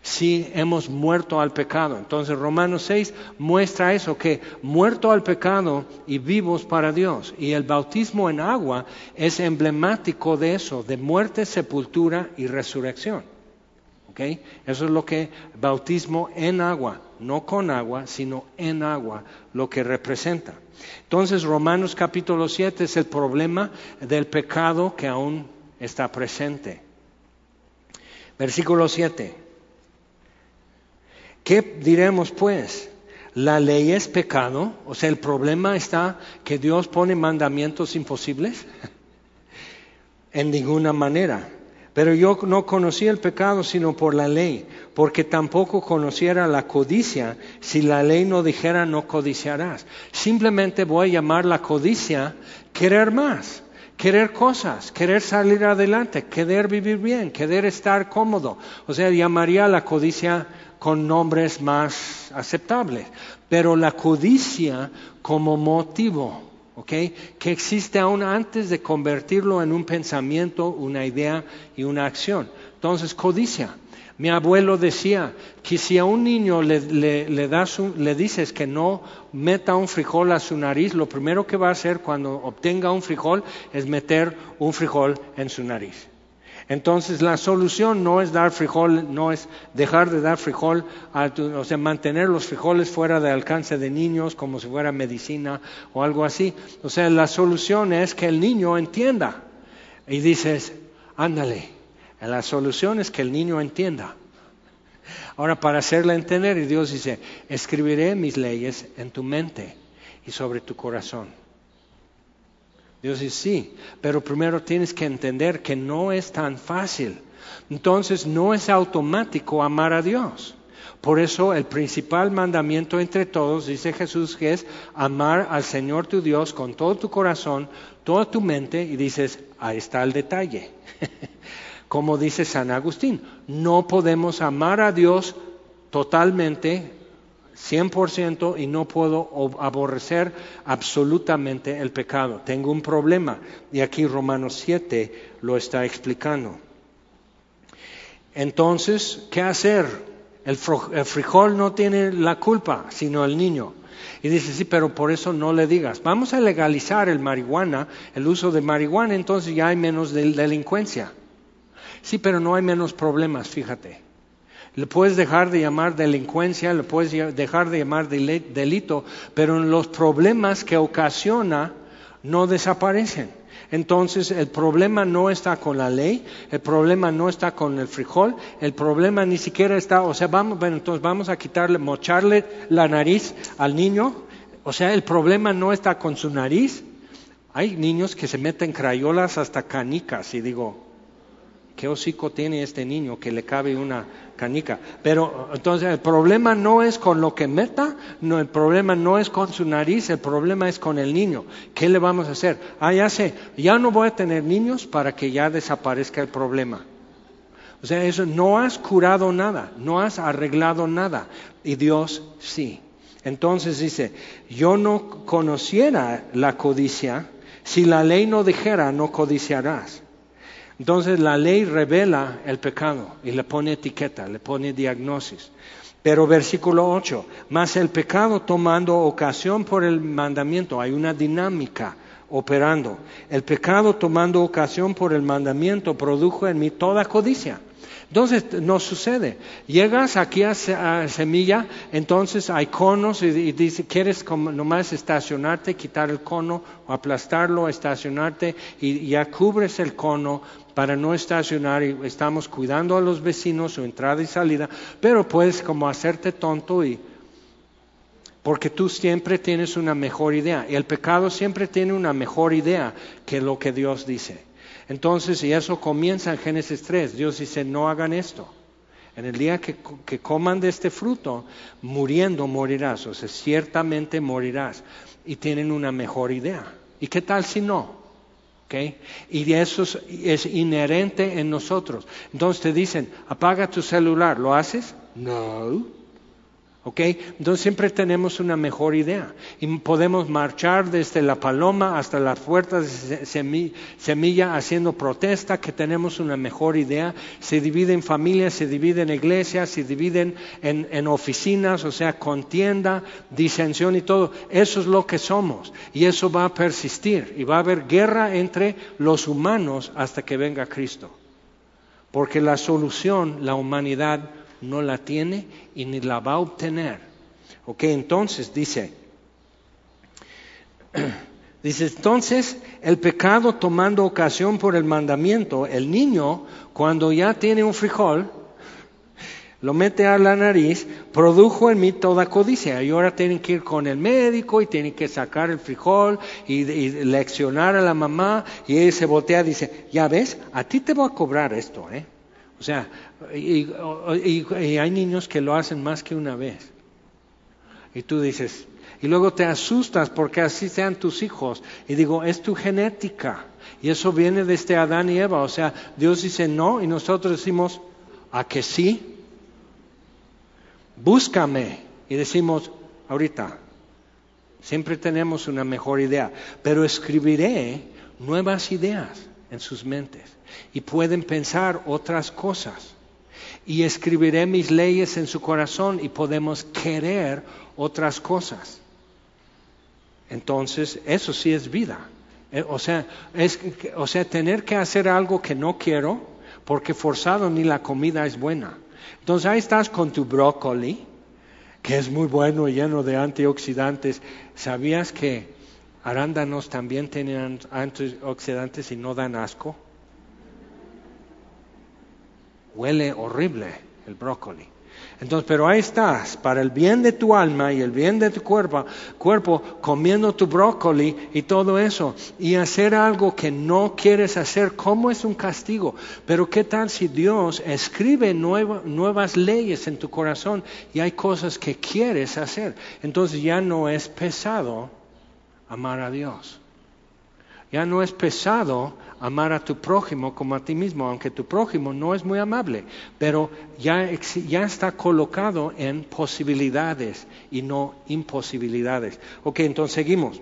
si hemos muerto al pecado. Entonces Romanos 6 muestra eso, que muerto al pecado y vivos para Dios. Y el bautismo en agua es emblemático de eso, de muerte, sepultura y resurrección. Eso es lo que bautismo en agua, no con agua, sino en agua, lo que representa. Entonces, Romanos capítulo 7 es el problema del pecado que aún está presente. Versículo 7. ¿Qué diremos pues? ¿La ley es pecado? O sea, el problema está que Dios pone mandamientos imposibles. en ninguna manera. Pero yo no conocí el pecado sino por la ley, porque tampoco conociera la codicia si la ley no dijera no codiciarás. Simplemente voy a llamar la codicia querer más, querer cosas, querer salir adelante, querer vivir bien, querer estar cómodo. O sea, llamaría la codicia con nombres más aceptables. Pero la codicia como motivo que existe aún antes de convertirlo en un pensamiento, una idea y una acción. Entonces, codicia. Mi abuelo decía que si a un niño le, das le dices que no meta un frijol a su nariz, lo primero que va a hacer cuando obtenga un frijol es meter un frijol en su nariz. Entonces la solución no es dar frijol, no es dejar de dar frijol, o sea, mantener los frijoles fuera de alcance de niños como si fuera medicina o algo así. O sea, la solución es que el niño entienda. Y dices, ándale, la solución es que el niño entienda. Ahora, para hacerle entender, y Dios dice, escribiré mis leyes en tu mente y sobre tu corazón. Dios dice, sí, pero primero tienes que entender que no es tan fácil. Entonces no es automático amar a Dios. Por eso el principal mandamiento entre todos, dice Jesús, que es amar al Señor tu Dios con todo tu corazón, toda tu mente, y dices, ahí está el detalle. Como dice San Agustín, no podemos amar a Dios totalmente 100% y no puedo aborrecer absolutamente el pecado. Tengo un problema y aquí Romanos 7 lo está explicando. Entonces, ¿qué hacer? El, frijol no tiene la culpa, sino el niño. Y dice, sí, pero por eso no le digas. Vamos a legalizar el marihuana, el uso de marihuana, entonces ya hay menos delincuencia. Sí, pero no hay menos problemas, fíjate. Le puedes dejar de llamar delincuencia, le puedes dejar de llamar delito, pero los problemas que ocasiona no desaparecen. Entonces el problema no está con la ley, el problema no está con el frijol, el problema ni siquiera está, o sea, vamos, bueno, entonces vamos a quitarle, mocharle la nariz al niño, o sea, el problema no está con su nariz. Hay niños que se meten crayolas hasta canicas y digo, ¿qué hocico tiene este niño que le cabe una canica. Pero entonces el problema no es con lo que meta, no, el problema no es con su nariz, el problema es con el niño. ¿Qué le vamos a hacer? Ah, ya sé, ya no voy a tener niños para que ya desaparezca el problema. O sea, eso no has curado nada, no has arreglado nada. Y Dios sí. Entonces dice, yo no conociera la codicia si la ley no dijera no codiciarás. Entonces la ley revela el pecado y le pone etiqueta, le pone diagnosis. Pero versículo 8, más el pecado tomando ocasión por el mandamiento, hay una dinámica operando. El pecado tomando ocasión por el mandamiento produjo en mí toda codicia. Entonces no sucede. Llegas aquí a, Semilla, entonces hay conos y, dice, quieres como nomás estacionarte, quitar el cono o aplastarlo, estacionarte y ya cubres el cono para no estacionar y estamos cuidando a los vecinos su entrada y salida, pero puedes como hacerte tonto y porque tú siempre tienes una mejor idea y el pecado siempre tiene una mejor idea que lo que Dios dice. Entonces, y eso comienza en Génesis 3, Dios dice, no hagan esto. En el día que, coman de este fruto, muriendo morirás, o sea, ciertamente morirás. Y tienen una mejor idea. ¿Y qué tal si no? ¿Okay? Y eso es, inherente en nosotros. Entonces te dicen, apaga tu celular, ¿lo haces? No. ¿Ok? Entonces siempre tenemos una mejor idea y podemos marchar desde la paloma hasta las puertas de semilla haciendo protesta que tenemos una mejor idea. Se divide en familias, se divide en iglesias, se dividen en, en oficinas, o sea, contienda, disensión y todo. Eso es lo que somos y eso va a persistir y va a haber guerra entre los humanos hasta que venga Cristo. Porque la solución, la humanidad, no la tiene y ni la va a obtener. Ok, entonces dice, dice, entonces el pecado tomando ocasión por el mandamiento, el niño cuando ya tiene un frijol, lo mete a la nariz, produjo en mí toda codicia. Y ahora tienen que ir con el médico y tienen que sacar el frijol y, leccionar a la mamá. Y él se voltea y dice, ya ves, a ti te voy a cobrar esto, ¿eh? O sea, y, hay niños que lo hacen más que una vez. Y tú dices, y luego te asustas porque así sean tus hijos. Y digo, es tu genética. Y eso viene desde este Adán y Eva. O sea, Dios dice no y nosotros decimos, ¿a que sí? Búscame. Y decimos, ahorita. Siempre tenemos una mejor idea. Pero escribiré nuevas ideas en sus mentes y pueden pensar otras cosas. Y escribiré mis leyes en su corazón y podemos querer otras cosas. Entonces, eso sí es vida. Eh, o sea, tener que hacer algo que no quiero, porque forzado ni la comida es buena. Entonces ahí estás con tu brócoli, que es muy bueno y lleno de antioxidantes. ¿Sabías que arándanos también tienen antioxidantes y no dan asco? Huele horrible el brócoli. Entonces, pero ahí estás, para el bien de tu alma y el bien de tu cuerpo, cuerpo comiendo tu brócoli y todo eso, y hacer algo que no quieres hacer, ¿cómo es un castigo? Pero ¿qué tal si Dios escribe nuevas leyes en tu corazón y hay cosas que quieres hacer? Entonces ya no es pesado amar a Dios. Ya no es pesado amar a tu prójimo como a ti mismo, aunque tu prójimo no es muy amable, pero ya, ya está colocado en posibilidades y no imposibilidades. Ok, entonces seguimos.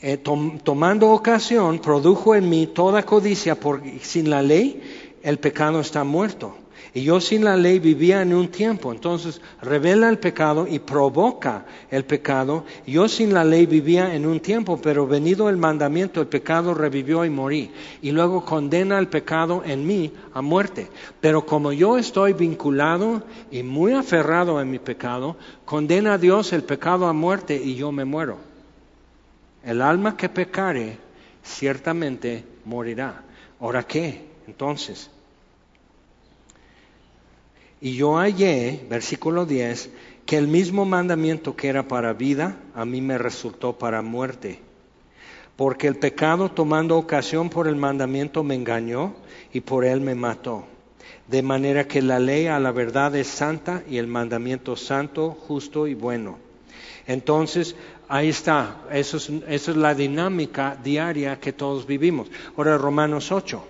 Eh, tomando ocasión, produjo en mí toda codicia, porque sin la ley el pecado está muerto. Y yo sin la ley vivía en un tiempo. Entonces revela el pecado y provoca el pecado. Yo sin la ley vivía en un tiempo, pero venido el mandamiento, el pecado revivió y morí. Y luego condena el pecado en mí a muerte. Pero como yo estoy vinculado y muy aferrado en mi pecado, condena a Dios el pecado a muerte y yo me muero. El alma que pecare ciertamente morirá. ¿Ahora qué? Entonces, y yo hallé, versículo 10, que el mismo mandamiento que era para vida, a mí me resultó para muerte. Porque el pecado tomando ocasión por el mandamiento me engañó y por él me mató. De manera que la ley a la verdad es santa y el mandamiento santo, justo y bueno. Entonces, ahí está, eso es, es la dinámica diaria que todos vivimos. Ahora Romanos 8,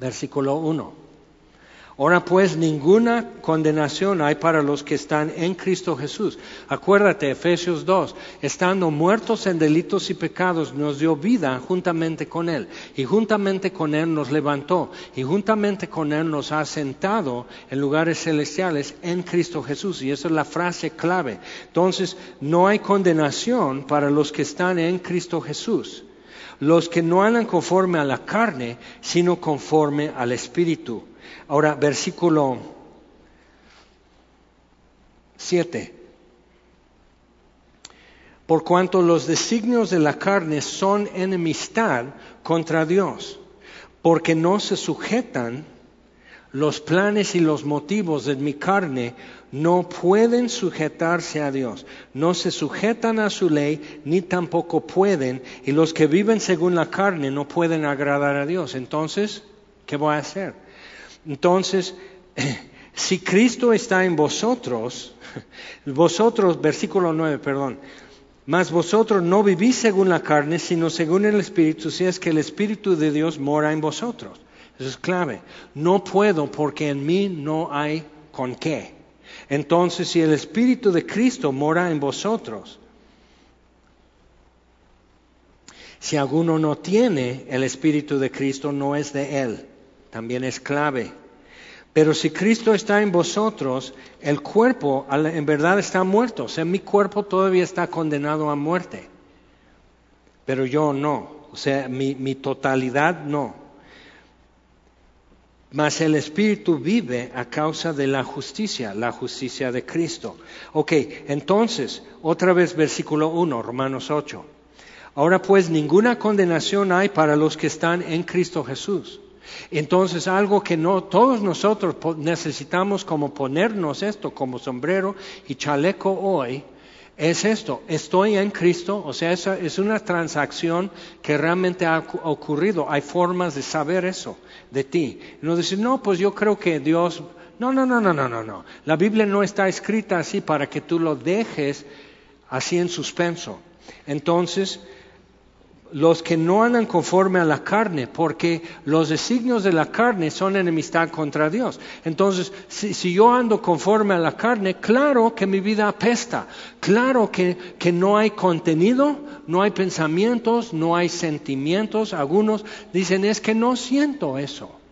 versículo 1. Ahora pues ninguna condenación hay para los que están en Cristo Jesús. Acuérdate, Efesios 2, estando muertos en delitos y pecados, nos dio vida juntamente con Él. Y juntamente con Él nos levantó. Y juntamente con Él nos ha sentado en lugares celestiales en Cristo Jesús. Y esa es la frase clave. Entonces, no hay condenación para los que están en Cristo Jesús. Los que no andan conforme a la carne, sino conforme al Espíritu. Ahora, versículo 7. Por cuanto los designios de la carne son enemistad contra Dios, porque no se sujetan los planes y los motivos de mi carne no pueden sujetarse a Dios, no se sujetan a su ley, ni tampoco pueden, y los que viven según la carne no pueden agradar a Dios. Entonces, ¿qué voy a hacer? Entonces, si Cristo está en vosotros, vosotros, versículo 9, perdón, mas vosotros no vivís según la carne, sino según el Espíritu, si es que el Espíritu de Dios mora en vosotros. Eso es clave. No puedo porque en mí no hay con qué. Entonces, si el Espíritu de Cristo mora en vosotros, si alguno no tiene el Espíritu de Cristo, no es de Él también es clave. Pero si Cristo está en vosotros, el cuerpo en verdad está muerto. O sea, mi cuerpo todavía está condenado a muerte. Pero yo no. O sea, mi, totalidad no. Mas el Espíritu vive a causa de la justicia, la justicia de Cristo. Ok, entonces, otra vez versículo 1, Romanos 8. Ahora pues ninguna condenación hay para los que están en Cristo Jesús entonces, algo que no todos nosotros necesitamos como ponernos esto como sombrero y chaleco hoy es esto, estoy en Cristo, o sea, es una transacción que realmente ha ocurrido. Hay formas de saber eso de ti. No decir, no, pues yo creo que Dios, no, no, no, no, no, no, no. La Biblia no está escrita así para que tú lo dejes así en suspenso. Entonces, los que no andan conforme a la carne, porque los designios de la carne son enemistad contra Dios. Entonces, si, yo ando conforme a la carne, claro que mi vida apesta, claro que, que no hay contenido, no hay pensamientos, no hay sentimientos. Algunos dicen, es que no siento eso.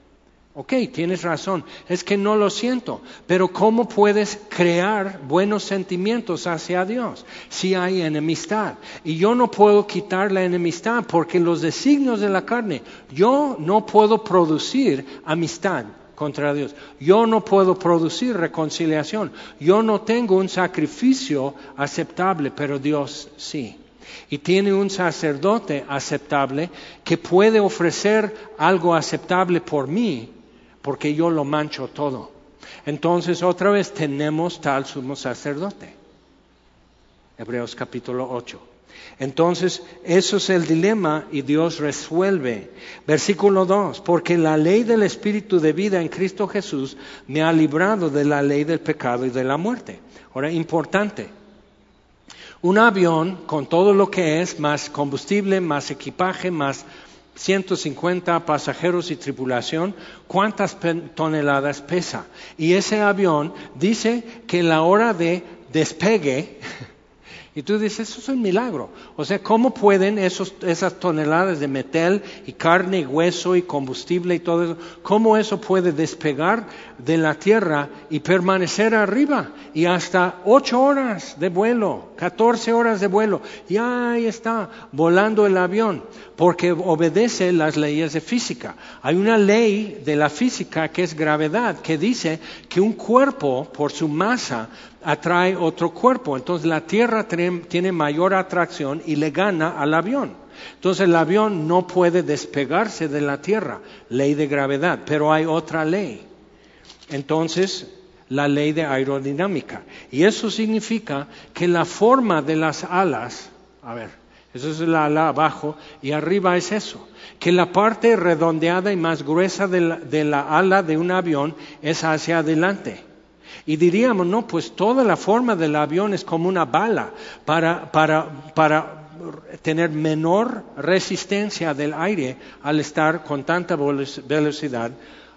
Ok, tienes razón, es que no lo siento, pero ¿cómo puedes crear buenos sentimientos hacia Dios si hay enemistad? Y yo no puedo quitar la enemistad porque los designios de la carne, yo no puedo producir amistad contra Dios, yo no puedo producir reconciliación, yo no tengo un sacrificio aceptable, pero Dios sí. Y tiene un sacerdote aceptable que puede ofrecer algo aceptable por mí porque yo lo mancho todo. Entonces otra vez tenemos tal sumo sacerdote. Hebreos capítulo 8. Entonces, eso es el dilema y Dios resuelve. Versículo 2, porque la ley del Espíritu de vida en Cristo Jesús me ha librado de la ley del pecado y de la muerte. Ahora, importante, un avión con todo lo que es, más combustible, más equipaje, más 150 pasajeros y tripulación, ¿cuántas toneladas pesa? Y ese avión dice que la hora de despegue Y tú dices, eso es un milagro. O sea, ¿cómo pueden esos, esas toneladas de metal y carne y hueso y combustible y todo eso, cómo eso puede despegar de la tierra y permanecer arriba? Y hasta ocho horas de vuelo, catorce horas de vuelo, y ahí está, volando el avión, porque obedece las leyes de física. Hay una ley de la física que es gravedad, que dice que un cuerpo, por su masa, atrae otro cuerpo. Entonces la Tierra tiene mayor atracción y le gana al avión. Entonces el avión no puede despegarse de la Tierra, ley de gravedad, pero hay otra ley. Entonces, la ley de aerodinámica. Y eso significa que la forma de las alas, a ver, eso es la ala abajo y arriba es eso, que la parte redondeada y más gruesa de la ala de un avión es hacia adelante. Y diríamos, no, pues toda la forma del avión es como una bala para, para, para tener menor resistencia del aire al estar con tanta velocidad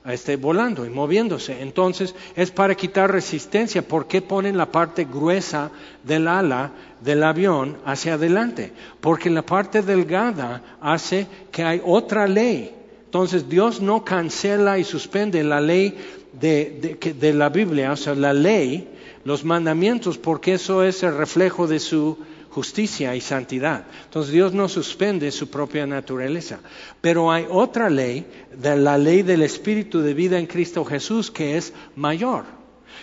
este, volando y moviéndose. Entonces es para quitar resistencia. ¿Por qué ponen la parte gruesa del ala del avión hacia adelante? Porque la parte delgada hace que hay otra ley. Entonces Dios no cancela y suspende la ley de, de, la Biblia, o sea, la ley, los mandamientos, porque eso es el reflejo de su justicia y santidad. Entonces Dios no suspende su propia naturaleza. Pero hay otra ley, de la ley del Espíritu de vida en Cristo Jesús, que es mayor.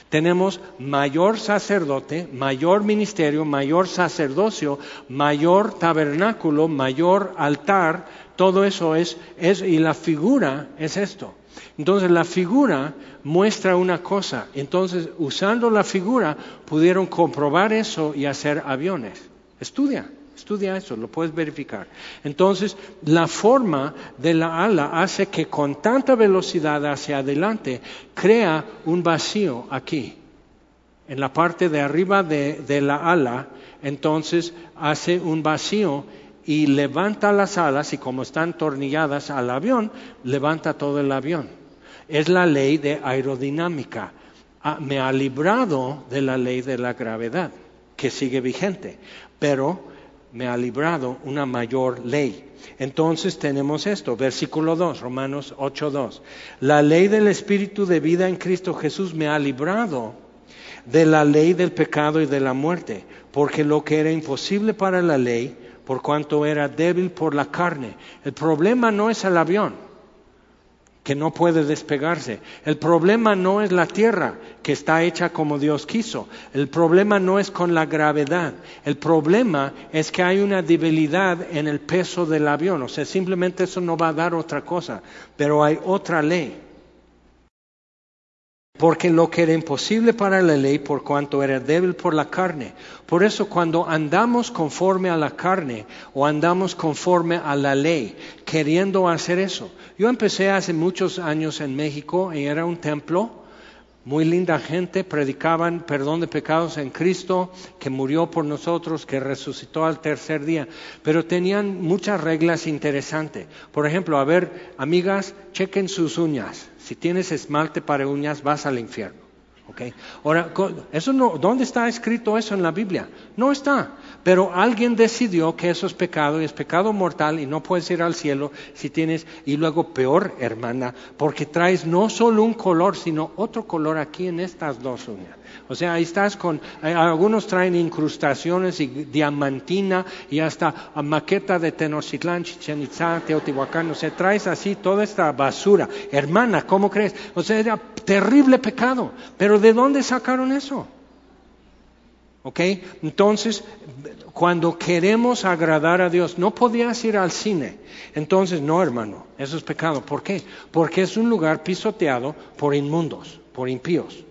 Tenemos mayor sacerdote, mayor ministerio, mayor sacerdocio, mayor tabernáculo, mayor altar, todo eso es, es y la figura es esto. Entonces la figura muestra una cosa. Entonces usando la figura pudieron comprobar eso y hacer aviones. Estudia, estudia eso, lo puedes verificar. Entonces la forma de la ala hace que con tanta velocidad hacia adelante crea un vacío aquí. En la parte de arriba de, de la ala, entonces hace un vacío y levanta las alas y como están tornilladas al avión, levanta todo el avión. Es la ley de aerodinámica. Ah, me ha librado de la ley de la gravedad, que sigue vigente, pero me ha librado una mayor ley. Entonces tenemos esto, versículo 2, Romanos 8.2. La ley del Espíritu de vida en Cristo Jesús me ha librado de la ley del pecado y de la muerte, porque lo que era imposible para la ley, por cuanto era débil por la carne. El problema no es el avión, que no puede despegarse. El problema no es la tierra, que está hecha como Dios quiso. El problema no es con la gravedad. El problema es que hay una debilidad en el peso del avión. O sea, simplemente eso no va a dar otra cosa. Pero hay otra ley porque lo que era imposible para la ley por cuanto era débil por la carne. Por eso cuando andamos conforme a la carne o andamos conforme a la ley, queriendo hacer eso. Yo empecé hace muchos años en México y era un templo, muy linda gente, predicaban perdón de pecados en Cristo, que murió por nosotros, que resucitó al tercer día, pero tenían muchas reglas interesantes. Por ejemplo, a ver, amigas, chequen sus uñas si tienes esmalte para uñas, vas al infierno. Okay. Ahora, eso no, ¿dónde está escrito eso en la Biblia? No está. Pero alguien decidió que eso es pecado y es pecado mortal y no puedes ir al cielo si tienes, y luego peor, hermana, porque traes no solo un color, sino otro color aquí en estas dos uñas. O sea, ahí estás con, eh, algunos traen incrustaciones y diamantina y hasta maqueta de Tenochtitlán, Chichen Itza, Teotihuacán, o sea, traes así toda esta basura. Hermana, ¿cómo crees? O sea, era terrible pecado. Pero ¿de dónde sacaron eso? ¿Ok? Entonces, cuando queremos agradar a Dios, no podías ir al cine. Entonces, no, hermano, eso es pecado. ¿Por qué? Porque es un lugar pisoteado por inmundos, por impíos.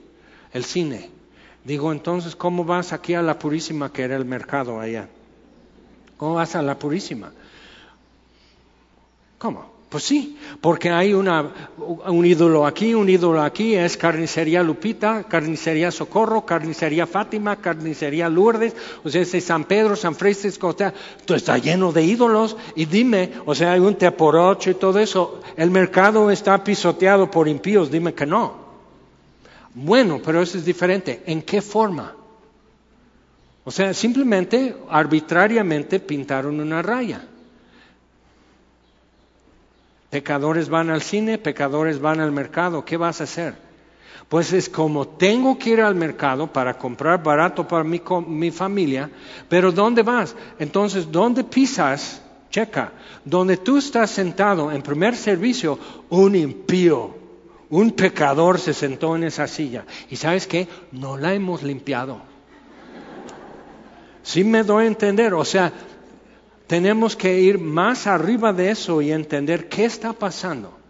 El cine. Digo, entonces, ¿cómo vas aquí a la Purísima, que era el mercado allá? ¿Cómo vas a la Purísima? ¿Cómo? Pues sí, porque hay una, un ídolo aquí, un ídolo aquí, es carnicería Lupita, carnicería Socorro, carnicería Fátima, carnicería Lourdes, o sea, San Pedro, San Francisco, o sea, todo está lleno de ídolos. Y dime, o sea, hay un teporocho y todo eso, el mercado está pisoteado por impíos, dime que no. Bueno, pero eso es diferente. ¿En qué forma? O sea, simplemente, arbitrariamente pintaron una raya. Pecadores van al cine, pecadores van al mercado. ¿Qué vas a hacer? Pues es como tengo que ir al mercado para comprar barato para mi, mi familia, pero ¿dónde vas? Entonces, ¿dónde pisas? Checa, donde tú estás sentado en primer servicio, un impío, un pecador se sentó en esa silla. ¿Y sabes qué? No la hemos limpiado. Sí me doy a entender, o sea, tenemos que ir más arriba de eso y entender qué está pasando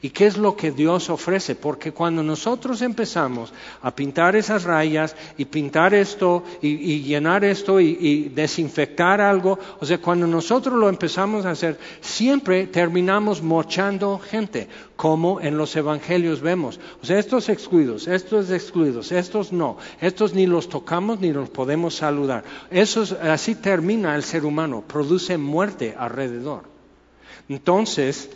y qué es lo que Dios ofrece, porque cuando nosotros empezamos a pintar esas rayas y pintar esto y, llenar esto y, desinfectar algo, o sea, cuando nosotros lo empezamos a hacer, siempre terminamos mochando gente, como en los evangelios vemos. O sea, estos excluidos, estos excluidos, estos no, estos ni los tocamos ni los podemos saludar. Eso así termina el ser humano, produce muerte alrededor. Entonces,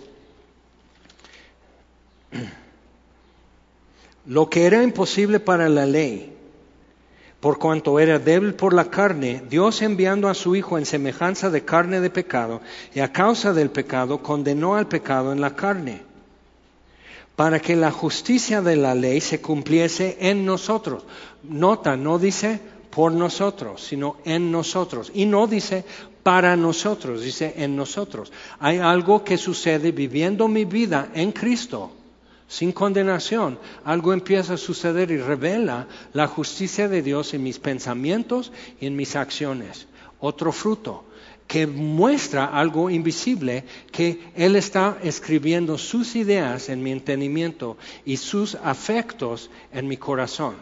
lo que era imposible para la ley, por cuanto era débil por la carne, Dios enviando a su Hijo en semejanza de carne de pecado, y a causa del pecado condenó al pecado en la carne, para que la justicia de la ley se cumpliese en nosotros. Nota, no dice por nosotros, sino en nosotros. Y no dice para nosotros, dice en nosotros. Hay algo que sucede viviendo mi vida en Cristo sin condenación, algo empieza a suceder y revela la justicia de Dios en mis pensamientos y en mis acciones. Otro fruto que muestra algo invisible, que Él está escribiendo sus ideas en mi entendimiento y sus afectos en mi corazón.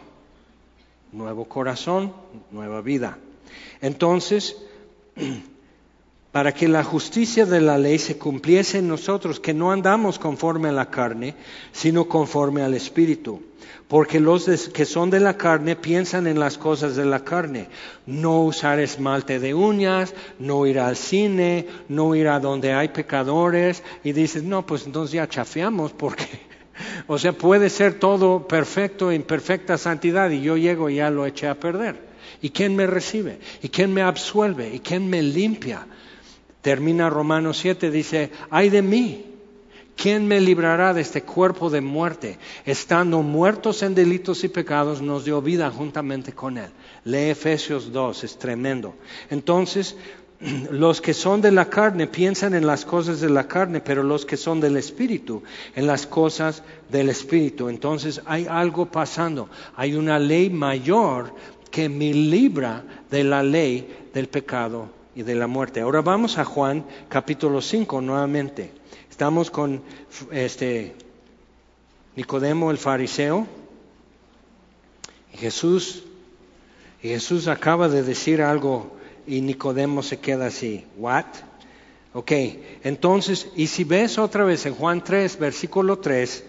Nuevo corazón, nueva vida. Entonces, para que la justicia de la ley se cumpliese en nosotros, que no andamos conforme a la carne, sino conforme al Espíritu. Porque los que son de la carne piensan en las cosas de la carne. No usar esmalte de uñas, no ir al cine, no ir a donde hay pecadores. Y dices, no, pues entonces ya chafeamos porque, o sea, puede ser todo perfecto en perfecta santidad y yo llego y ya lo eché a perder. ¿Y quién me recibe? ¿Y quién me absuelve? ¿Y quién me limpia? Termina Romanos 7, dice, ay de mí, ¿quién me librará de este cuerpo de muerte? Estando muertos en delitos y pecados, nos dio vida juntamente con Él. Lee Efesios 2, es tremendo. Entonces, los que son de la carne piensan en las cosas de la carne, pero los que son del Espíritu, en las cosas del Espíritu. Entonces hay algo pasando, hay una ley mayor que me libra de la ley del pecado y de la muerte. Ahora vamos a Juan capítulo 5 nuevamente. Estamos con este Nicodemo el fariseo. Y Jesús, y Jesús acaba de decir algo y Nicodemo se queda así. ¿What? Ok, entonces, y si ves otra vez en Juan 3, versículo 3,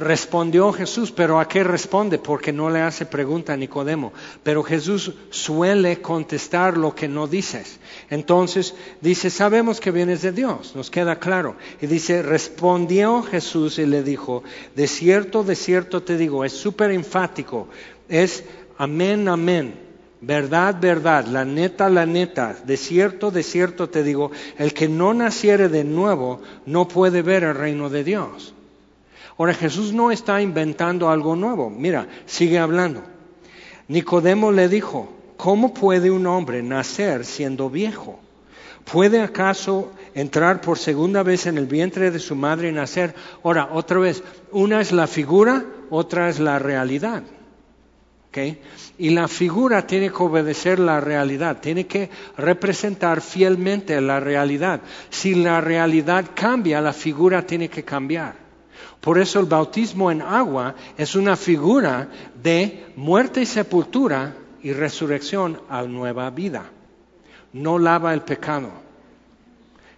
respondió Jesús, pero ¿a qué responde? Porque no le hace pregunta a Nicodemo. Pero Jesús suele contestar lo que no dices. Entonces dice, sabemos que vienes de Dios, nos queda claro. Y dice, respondió Jesús y le dijo, de cierto, de cierto te digo, es súper enfático, es amén, amén. Verdad, verdad, la neta, la neta, de cierto, de cierto te digo, el que no naciere de nuevo no puede ver el reino de Dios. Ahora Jesús no está inventando algo nuevo. Mira, sigue hablando. Nicodemo le dijo, ¿cómo puede un hombre nacer siendo viejo? ¿Puede acaso entrar por segunda vez en el vientre de su madre y nacer? Ahora, otra vez, una es la figura, otra es la realidad. Y la figura tiene que obedecer la realidad, tiene que representar fielmente la realidad. Si la realidad cambia, la figura tiene que cambiar. Por eso el bautismo en agua es una figura de muerte y sepultura y resurrección a nueva vida. No lava el pecado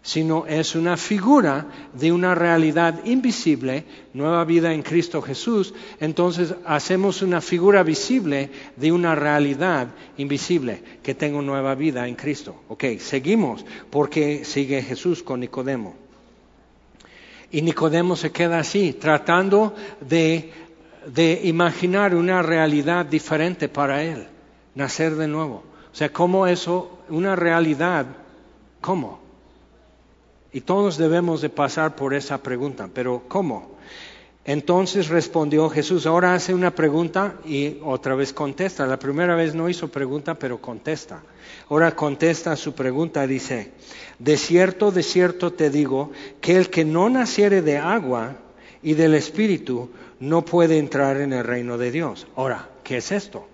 sino es una figura de una realidad invisible, nueva vida en Cristo Jesús, entonces hacemos una figura visible de una realidad invisible que tengo nueva vida en Cristo. Ok, seguimos porque sigue Jesús con Nicodemo. Y Nicodemo se queda así, tratando de, imaginar una realidad diferente para él, nacer de nuevo. O sea, ¿cómo eso, una realidad, cómo? Y todos debemos de pasar por esa pregunta, pero ¿cómo? Entonces respondió Jesús, ahora hace una pregunta y otra vez contesta. La primera vez no hizo pregunta, pero contesta. Ahora contesta su pregunta, dice, de cierto, de cierto te digo, que el que no naciere de agua y del Espíritu no puede entrar en el reino de Dios. Ahora, ¿qué es esto?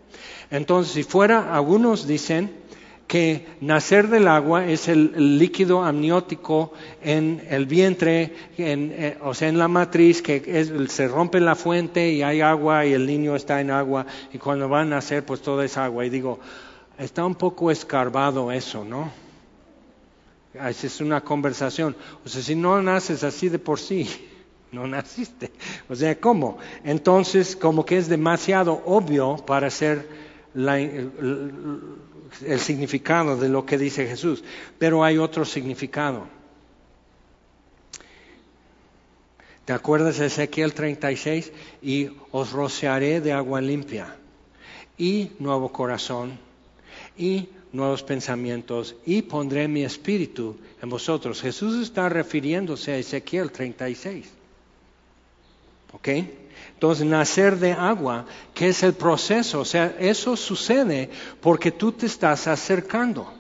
Entonces, si fuera, algunos dicen, que nacer del agua es el, líquido amniótico en el vientre, eh, o sea, en la matriz, que se rompe la fuente y hay agua y el niño está en agua y cuando va a nacer pues todo es agua. Y digo, está un poco escarbado eso, ¿no? Es una conversación. O sea, si no naces así de por sí, no naciste. O sea, ¿cómo? Entonces, como que es demasiado obvio para ser la, el significado de lo que dice Jesús, pero hay otro significado. ¿Te acuerdas de Ezequiel 36? Y os rociaré de agua limpia y nuevo corazón y nuevos pensamientos y pondré mi espíritu en vosotros. Jesús está refiriéndose a Ezequiel 36. ¿Ok? Entonces, nacer de agua, ¿qué es el proceso? O sea, eso sucede porque tú te estás acercando.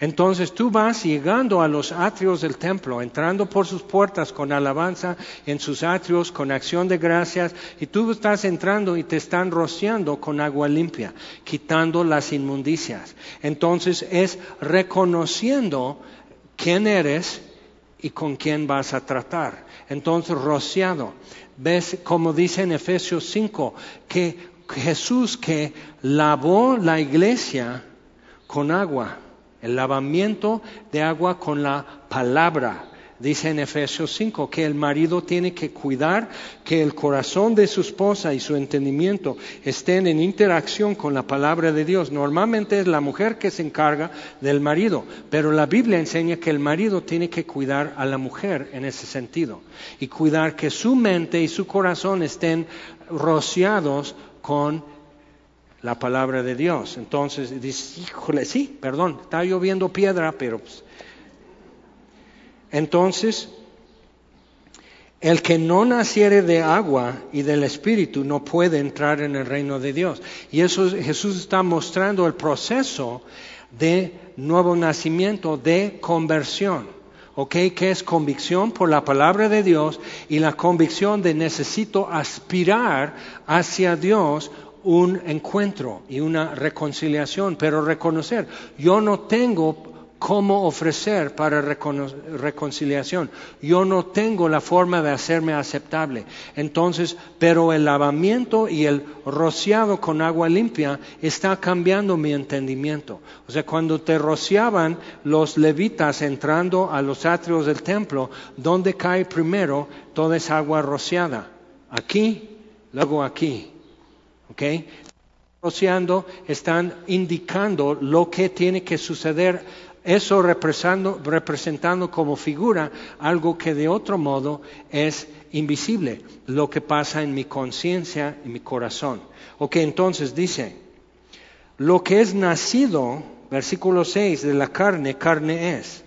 Entonces tú vas llegando a los atrios del templo, entrando por sus puertas con alabanza, en sus atrios con acción de gracias, y tú estás entrando y te están rociando con agua limpia, quitando las inmundicias. Entonces es reconociendo quién eres y con quién vas a tratar. Entonces rociado ves como dice en Efesios 5, que Jesús que lavó la iglesia con agua, el lavamiento de agua con la palabra. Dice en Efesios 5 que el marido tiene que cuidar que el corazón de su esposa y su entendimiento estén en interacción con la palabra de Dios. Normalmente es la mujer que se encarga del marido, pero la Biblia enseña que el marido tiene que cuidar a la mujer en ese sentido y cuidar que su mente y su corazón estén rociados con la palabra de Dios. Entonces dice, híjole, sí, perdón, está lloviendo piedra, pero... Pues, entonces, el que no naciere de agua y del Espíritu no puede entrar en el reino de Dios. Y eso Jesús está mostrando el proceso de nuevo nacimiento, de conversión. ¿Ok? Que es convicción por la palabra de Dios y la convicción de necesito aspirar hacia Dios un encuentro y una reconciliación, pero reconocer, yo no tengo cómo ofrecer para reconciliación. Yo no tengo la forma de hacerme aceptable. Entonces, pero el lavamiento y el rociado con agua limpia está cambiando mi entendimiento. O sea, cuando te rociaban los levitas entrando a los atrios del templo, ¿dónde cae primero toda esa agua rociada? aquí, luego aquí. ¿Ok? Rociando, están indicando lo que tiene que suceder, eso representando, representando como figura algo que de otro modo es invisible, lo que pasa en mi conciencia y mi corazón. Ok, entonces dice, lo que es nacido, versículo 6, de la carne, carne es.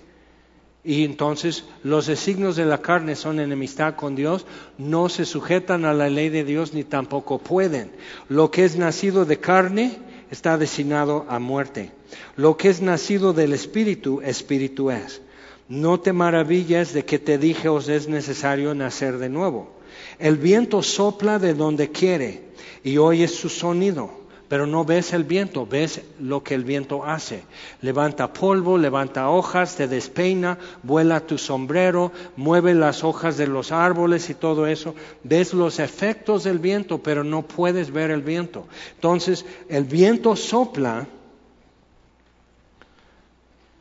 Y entonces los designios de la carne son enemistad con Dios, no se sujetan a la ley de Dios ni tampoco pueden. Lo que es nacido de carne está designado a muerte. Lo que es nacido del Espíritu, Espíritu es. No te maravilles de que te dije os es necesario nacer de nuevo. El viento sopla de donde quiere y oyes su sonido pero no ves el viento, ves lo que el viento hace. Levanta polvo, levanta hojas, te despeina, vuela tu sombrero, mueve las hojas de los árboles y todo eso. Ves los efectos del viento, pero no puedes ver el viento. Entonces, el viento sopla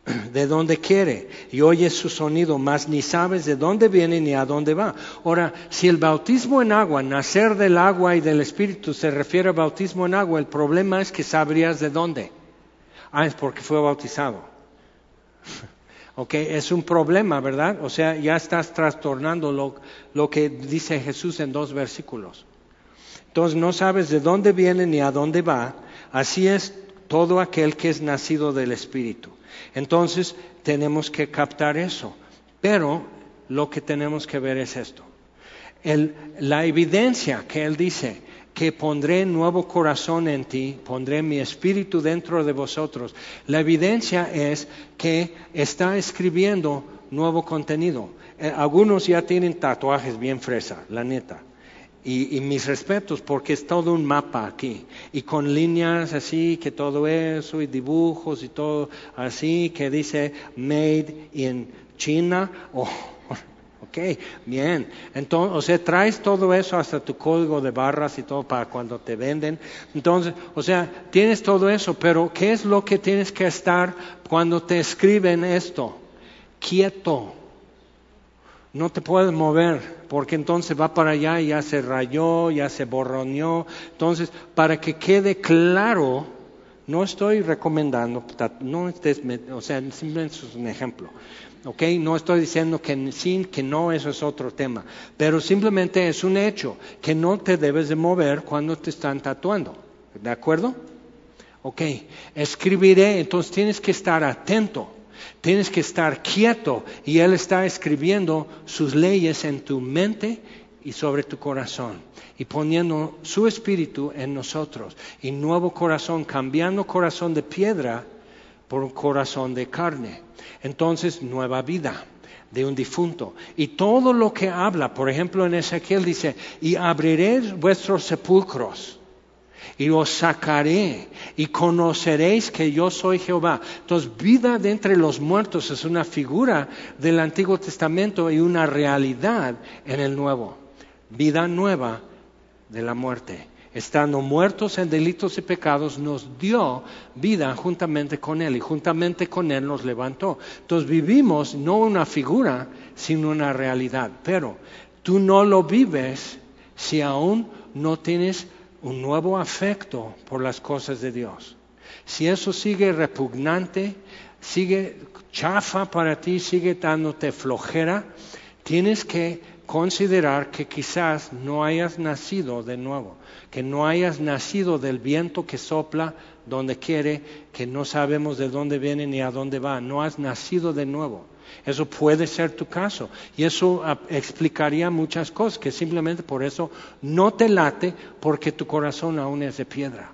de donde quiere y oyes su sonido, mas ni sabes de dónde viene ni a dónde va. Ahora, si el bautismo en agua, nacer del agua y del Espíritu, se refiere al bautismo en agua, el problema es que sabrías de dónde. Ah, es porque fue bautizado. ok, es un problema, ¿verdad? O sea, ya estás trastornando lo, lo que dice Jesús en dos versículos. Entonces no sabes de dónde viene ni a dónde va. Así es todo aquel que es nacido del Espíritu. Entonces tenemos que captar eso. Pero lo que tenemos que ver es esto. la evidencia que Él dice, que pondré nuevo corazón en ti, pondré mi espíritu dentro de vosotros. La evidencia es que está escribiendo nuevo contenido. Eh, algunos ya tienen tatuajes bien fresa, la neta. Y, mis respetos porque es todo un mapa aquí. Y con líneas así que todo eso y dibujos y todo así que dice made in China oh, ok bien. Entonces o sea traes todo eso hasta tu código de barras y todo para cuando te venden. Entonces o sea tienes todo eso pero qué es lo que tienes que estar cuando te escriben esto quieto no te puedes mover, porque entonces va para allá y ya se rayó, ya se borroneó. Entonces, para que quede claro, no estoy recomendando, no estés, o sea, simplemente es un ejemplo. ¿ok? No estoy diciendo que sí, que no, eso es otro tema, pero simplemente es un hecho que no te debes de mover cuando te están tatuando, ¿de acuerdo? Ok, escribiré, entonces tienes que estar atento Tienes que estar quieto y Él está escribiendo sus leyes en tu mente y sobre tu corazón y poniendo su espíritu en nosotros y nuevo corazón, cambiando corazón de piedra por corazón de carne. Entonces, nueva vida de un difunto. Y todo lo que habla, por ejemplo en Ezequiel dice, y abriré vuestros sepulcros y os sacaré y conoceréis que yo soy Jehová. Entonces, vida de entre los muertos es una figura del Antiguo Testamento y una realidad en el Nuevo. Vida nueva de la muerte. Estando muertos en delitos y pecados, nos dio vida juntamente con Él y juntamente con Él nos levantó. Entonces vivimos no una figura, sino una realidad. Pero tú no lo vives si aún no tienes un nuevo afecto por las cosas de Dios. Si eso sigue repugnante, sigue chafa para ti, sigue dándote flojera, tienes que considerar que quizás no hayas nacido de nuevo, que no hayas nacido del viento que sopla donde quiere, que no sabemos de dónde viene ni a dónde va, no has nacido de nuevo. Eso puede ser tu caso. Y eso ah, explicaría muchas cosas, que simplemente por eso no te late porque tu corazón aún es de piedra.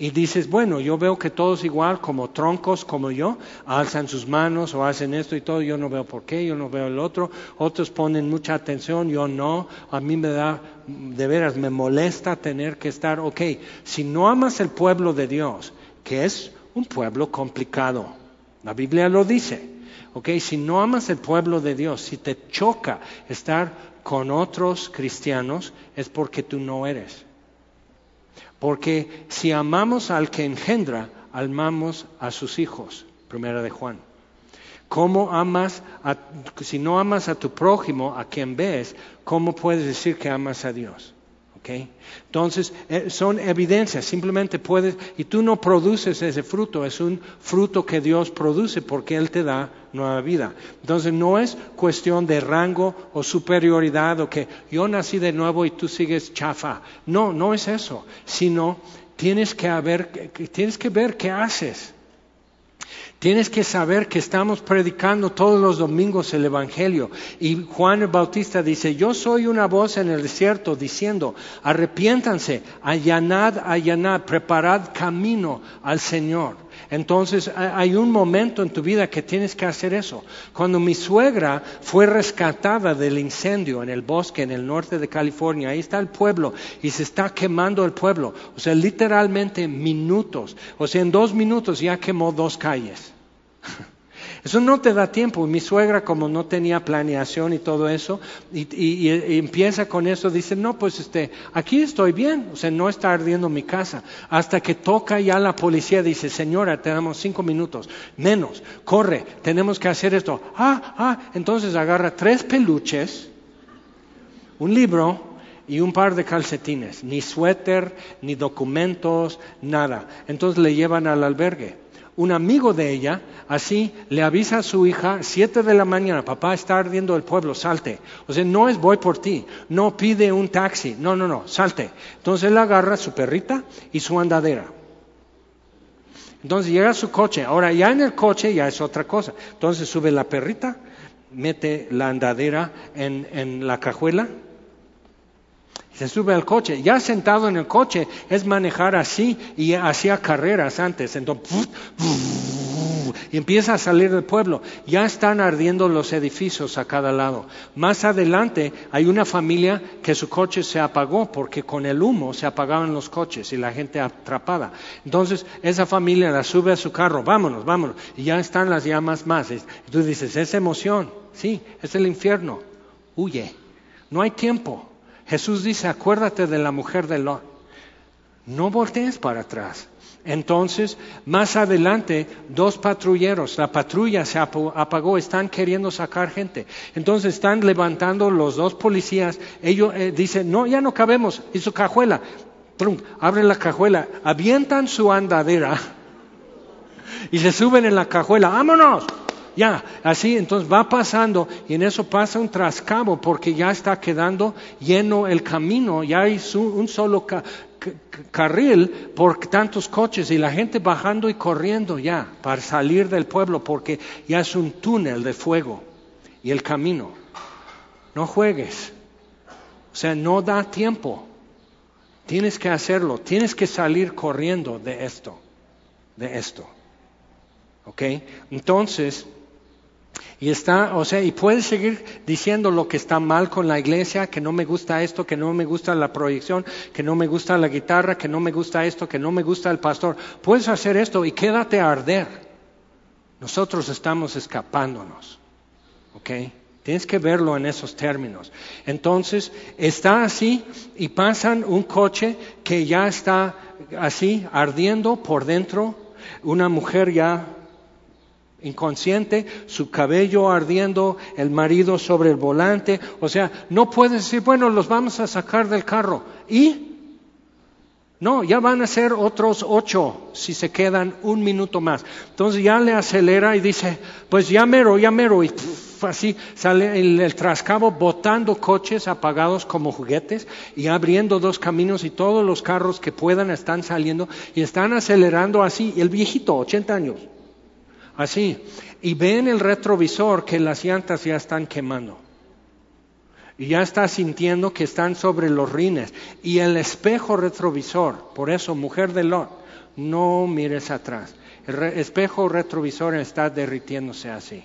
Y dices, bueno, yo veo que todos igual, como troncos como yo, alzan sus manos o hacen esto y todo, yo no veo por qué, yo no veo el otro, otros ponen mucha atención, yo no, a mí me da, de veras, me molesta tener que estar, ok, si no amas el pueblo de Dios, que es un pueblo complicado, la Biblia lo dice, si no amas el pueblo de Dios, si te choca estar con otros cristianos, es porque tú no eres. Porque si amamos al que engendra, amamos a sus hijos. Primera de Juan. ¿Cómo amas, si no amas a tu prójimo, a quien ves, cómo puedes decir que amas a Dios? ¿Okay? Entonces, eh, son evidencias, simplemente puedes, y tú no produces ese fruto, es un fruto que Dios produce porque Él te da nueva vida. Entonces, no es cuestión de rango o superioridad o que yo nací de nuevo y tú sigues chafa. No, no es eso, sino tienes que, haber, tienes que ver qué haces. Tienes que saber que estamos predicando todos los domingos el Evangelio. Y Juan el Bautista dice, yo soy una voz en el desierto diciendo, arrepiéntanse, allanad, allanad, preparad camino al Señor. Entonces hay un momento en tu vida que tienes que hacer eso. Cuando mi suegra fue rescatada del incendio en el bosque en el norte de California, ahí está el pueblo y se está quemando el pueblo. O sea, literalmente minutos. O sea, en dos minutos ya quemó dos calles. Eso no te da tiempo. Mi suegra, como no tenía planeación y todo eso, y, empieza con eso, dice, no, pues este, aquí estoy bien, o sea, no está ardiendo mi casa. Hasta que toca ya la policía, dice, señora, tenemos cinco minutos, menos, corre, tenemos que hacer esto. Ah, ah, entonces agarra tres peluches, un libro, y un par de calcetines, ni suéter, ni documentos, nada. Entonces le llevan al albergue un amigo de ella, así le avisa a su hija, siete de la mañana, papá está ardiendo el pueblo, salte. O sea, no es voy por ti, no pide un taxi, no, no, no, salte. Entonces él agarra su perrita y su andadera. Entonces llega su coche, ahora ya en el coche ya es otra cosa. Entonces sube la perrita, mete la andadera en, en la cajuela, se sube al coche. Ya sentado en el coche es manejar así y hacía carreras antes. Entonces, empieza a salir del pueblo. Ya están ardiendo los edificios a cada lado. Más adelante hay una familia que su coche se apagó porque con el humo se apagaban los coches y la gente atrapada. Entonces esa familia la sube a su carro, vámonos, vámonos. Y ya están las llamas más. Y tú dices, es emoción. Sí, es el infierno. Huye. No hay tiempo. Jesús dice, acuérdate de la mujer de Lot. No voltees para atrás. Entonces, más adelante, dos patrulleros, la patrulla se apagó, están queriendo sacar gente. Entonces están levantando los dos policías. Ellos eh, dicen, no, ya no cabemos. Y su cajuela, abren la cajuela, avientan su andadera y se suben en la cajuela. ¡Vámonos! Ya, así entonces va pasando y en eso pasa un trascabo porque ya está quedando lleno el camino, ya hay un solo carril por tantos coches y la gente bajando y corriendo ya para salir del pueblo porque ya es un túnel de fuego y el camino. No juegues. O sea, no da tiempo. Tienes que hacerlo, tienes que salir corriendo de esto, de esto. ¿Ok? Entonces, y está, o sea, y puedes seguir diciendo lo que está mal con la iglesia, que no me gusta esto, que no me gusta la proyección, que no me gusta la guitarra, que no me gusta esto, que no me gusta el pastor. Puedes hacer esto y quédate a arder. Nosotros estamos escapándonos. ¿Ok? Tienes que verlo en esos términos. Entonces, está así y pasan un coche que ya está así, ardiendo por dentro, una mujer ya inconsciente, su cabello ardiendo, el marido sobre el volante. O sea, no puedes decir, bueno, los vamos a sacar del carro. ¿Y? No, ya van a ser otros ocho si se quedan un minuto más. Entonces ya le acelera y dice, pues ya mero, ya mero. Y así sale el, el, trascabo botando coches apagados como juguetes y abriendo dos caminos y todos los carros que puedan están saliendo y están acelerando así. El viejito, 80 años, así, y ve en el retrovisor que las llantas ya están quemando. Y ya está sintiendo que están sobre los rines. Y el espejo retrovisor, por eso, mujer de Lot, no mires atrás. El espejo retrovisor está derritiéndose así.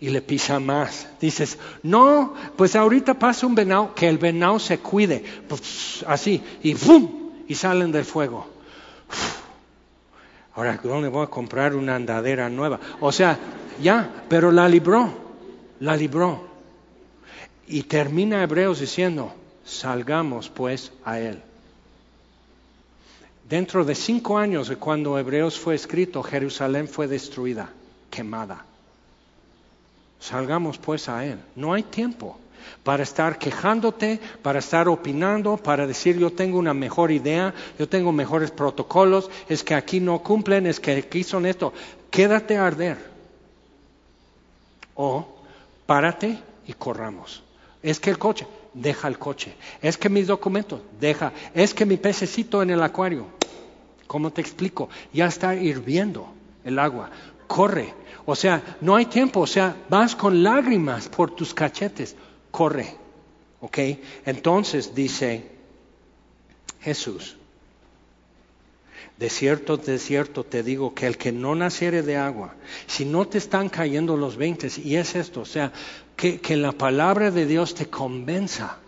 Y le pisa más. Dices, no, pues ahorita pasa un venado, que el venado se cuide. Pues, así, y ¡pum! Y salen del fuego. Ahora, ¿dónde voy a comprar una andadera nueva? O sea, ya, pero la libró, la libró. Y termina Hebreos diciendo, salgamos pues a él. Dentro de cinco años de cuando Hebreos fue escrito, Jerusalén fue destruida, quemada. Salgamos pues a Él. No hay tiempo para estar quejándote, para estar opinando, para decir yo tengo una mejor idea, yo tengo mejores protocolos, es que aquí no cumplen, es que aquí son esto. Quédate a arder. O párate y corramos. Es que el coche, deja el coche. Es que mis documentos, deja. Es que mi pececito en el acuario. ¿Cómo te explico? Ya está hirviendo el agua. Corre. O sea, no hay tiempo. O sea, vas con lágrimas por tus cachetes corre. ¿Ok? Entonces dice Jesús, de cierto, de cierto te digo que el que no naciere de agua, si no te están cayendo los veintes, y es esto, o sea, que, que la palabra de Dios te convenza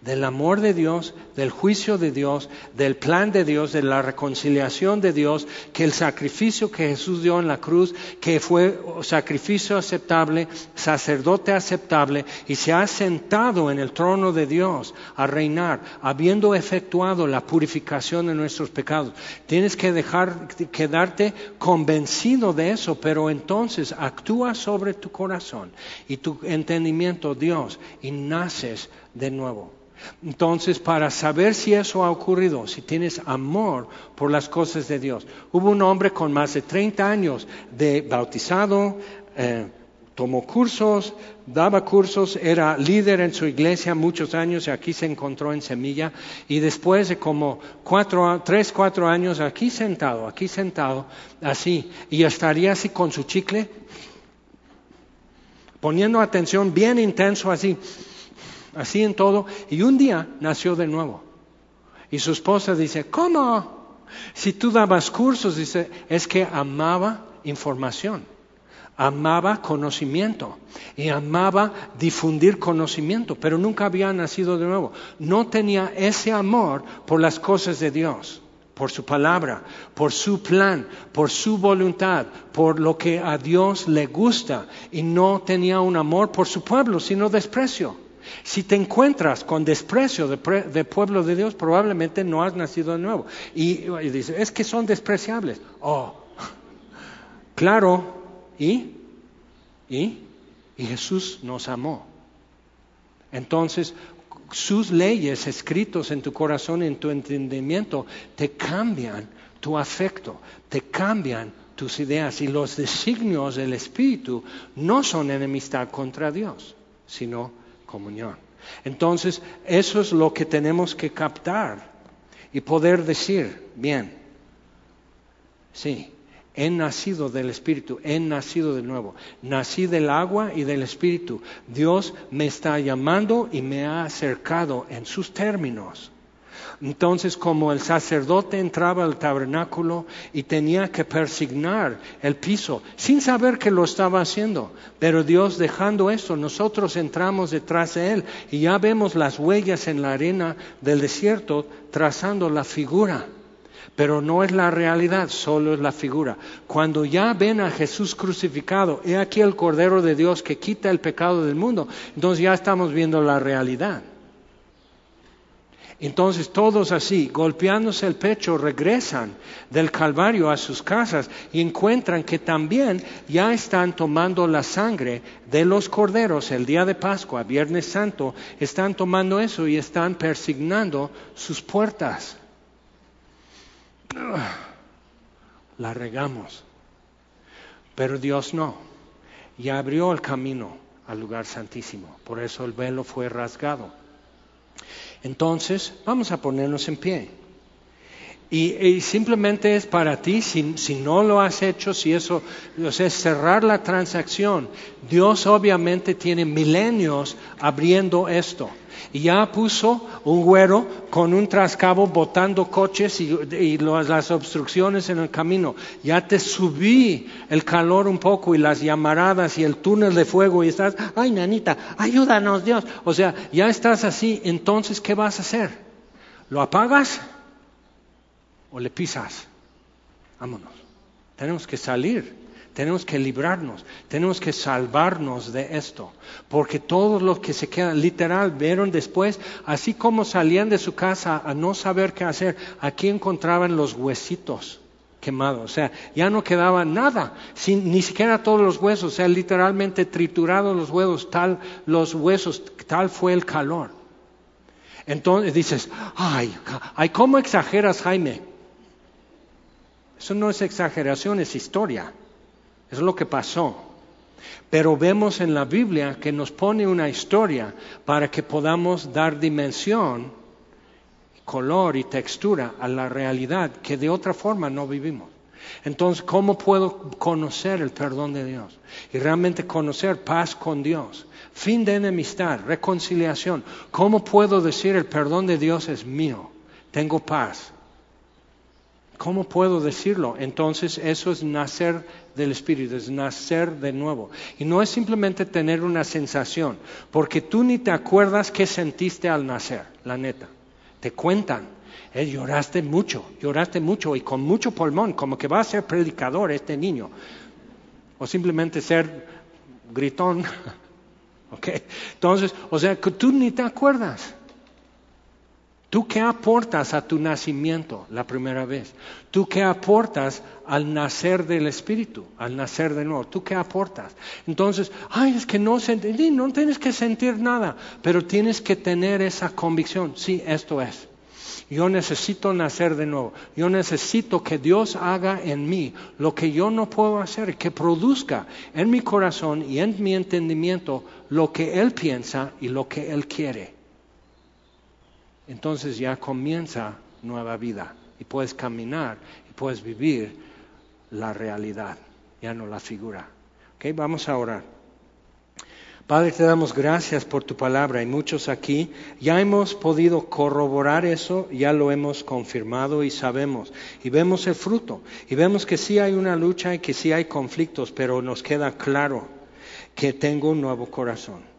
del amor de Dios, del juicio de Dios, del plan de Dios, de la reconciliación de Dios, que el sacrificio que Jesús dio en la cruz, que fue sacrificio aceptable, sacerdote aceptable, y se ha sentado en el trono de Dios a reinar, habiendo efectuado la purificación de nuestros pecados. Tienes que dejar, quedarte convencido de eso, pero entonces actúa sobre tu corazón y tu entendimiento, Dios, y naces de nuevo. Entonces, para saber si eso ha ocurrido, si tienes amor por las cosas de Dios, hubo un hombre con más de 30 años de bautizado, eh, tomó cursos, daba cursos, era líder en su iglesia muchos años y aquí se encontró en Semilla. Y después de como cuatro, tres, cuatro años aquí sentado, aquí sentado, así, y estaría así con su chicle, poniendo atención bien intenso así así en todo, y un día nació de nuevo. Y su esposa dice, ¿cómo? Si tú dabas cursos, dice, es que amaba información, amaba conocimiento y amaba difundir conocimiento, pero nunca había nacido de nuevo. No tenía ese amor por las cosas de Dios, por su palabra, por su plan, por su voluntad, por lo que a Dios le gusta, y no tenía un amor por su pueblo, sino desprecio. Si te encuentras con desprecio de, pueblo de Dios, probablemente no has nacido de nuevo. Y, dice, es que son despreciables. Oh, claro. ¿Y? ¿Y? Y Jesús nos amó. Entonces, sus leyes escritos en tu corazón, en tu entendimiento, te cambian tu afecto, te cambian tus ideas y los designios del Espíritu no son enemistad contra Dios, sino comunión. Entonces, eso es lo que tenemos que captar y poder decir, bien, sí, he nacido del Espíritu, he nacido de nuevo, nací del agua y del Espíritu. Dios me está llamando y me ha acercado en sus términos. Entonces, como el sacerdote entraba al tabernáculo y tenía que persignar el piso, sin saber que lo estaba haciendo, pero Dios dejando eso, nosotros entramos detrás de él y ya vemos las huellas en la arena del desierto trazando la figura. Pero no es la realidad, solo es la figura. Cuando ya ven a Jesús crucificado, he aquí el Cordero de Dios que quita el pecado del mundo, entonces ya estamos viendo la realidad. Entonces todos así, golpeándose el pecho, regresan del Calvario a sus casas y encuentran que también ya están tomando la sangre de los corderos el día de Pascua, Viernes Santo, están tomando eso y están persignando sus puertas. La regamos, pero Dios no, y abrió el camino al lugar santísimo, por eso el velo fue rasgado. Entonces, vamos a ponernos en pie. Y, simplemente es para ti, si, si, no lo has hecho, si eso es cerrar la transacción. Dios obviamente tiene milenios abriendo esto. Y ya puso un güero con un trascabo botando coches y, las obstrucciones en el camino. Ya te subí el calor un poco y las llamaradas y el túnel de fuego y estás, ay nanita, ayúdanos Dios. O sea, ya estás así, entonces ¿qué vas a hacer? ¿Lo apagas? O le pisas. Vámonos. Tenemos que salir, tenemos que librarnos, tenemos que salvarnos de esto. Porque todos los que se quedan, literal, vieron después, así como salían de su casa a no saber qué hacer, aquí encontraban los huesitos quemado, o sea, ya no quedaba nada, sin, ni siquiera todos los huesos, o sea, literalmente triturados los huesos, tal los huesos, tal fue el calor. Entonces dices, ay, ay, ¿cómo exageras, Jaime? Eso no es exageración, es historia. Es lo que pasó. Pero vemos en la Biblia que nos pone una historia para que podamos dar dimensión, color y textura a la realidad que de otra forma no vivimos. Entonces, ¿cómo puedo conocer el perdón de Dios? Y realmente conocer paz con Dios. Fin de enemistad, reconciliación. ¿Cómo puedo decir el perdón de Dios es mío? Tengo paz. ¿Cómo puedo decirlo? Entonces eso es nacer del Espíritu, es nacer de nuevo. Y no es simplemente tener una sensación, porque tú ni te acuerdas qué sentiste al nacer, la neta. Te cuentan, eh, lloraste mucho, lloraste mucho y con mucho pulmón, como que va a ser predicador este niño. O simplemente ser gritón. ¿Ok? Entonces, o sea, tú ni te acuerdas. ¿Tú qué aportas a tu nacimiento la primera vez? ¿Tú qué aportas al nacer del Espíritu, al nacer de nuevo? ¿Tú qué aportas? Entonces, ay, es que no sentí, no tienes que sentir nada, pero tienes que tener esa convicción. Sí, esto es. Yo necesito nacer de nuevo. Yo necesito que Dios haga en mí lo que yo no puedo hacer, que produzca en mi corazón y en mi entendimiento lo que Él piensa y lo que Él quiere entonces ya comienza nueva vida y puedes caminar y puedes vivir la realidad, ya no la figura. Okay, vamos a orar. Padre, te damos gracias por tu palabra. Y muchos aquí. Ya hemos podido corroborar eso, ya lo hemos confirmado y sabemos. Y vemos el fruto. Y vemos que sí hay una lucha y que sí hay conflictos, pero nos queda claro que tengo un nuevo corazón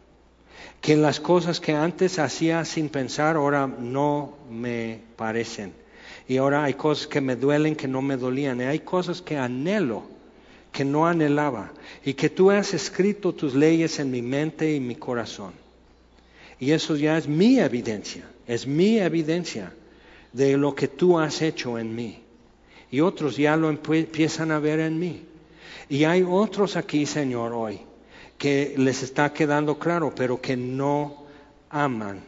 que las cosas que antes hacía sin pensar ahora no me parecen. Y ahora hay cosas que me duelen que no me dolían. Y hay cosas que anhelo que no anhelaba. Y que tú has escrito tus leyes en mi mente y mi corazón. Y eso ya es mi evidencia. Es mi evidencia de lo que tú has hecho en mí. Y otros ya lo empiezan a ver en mí. Y hay otros aquí, Señor, hoy que les está quedando claro, pero que no aman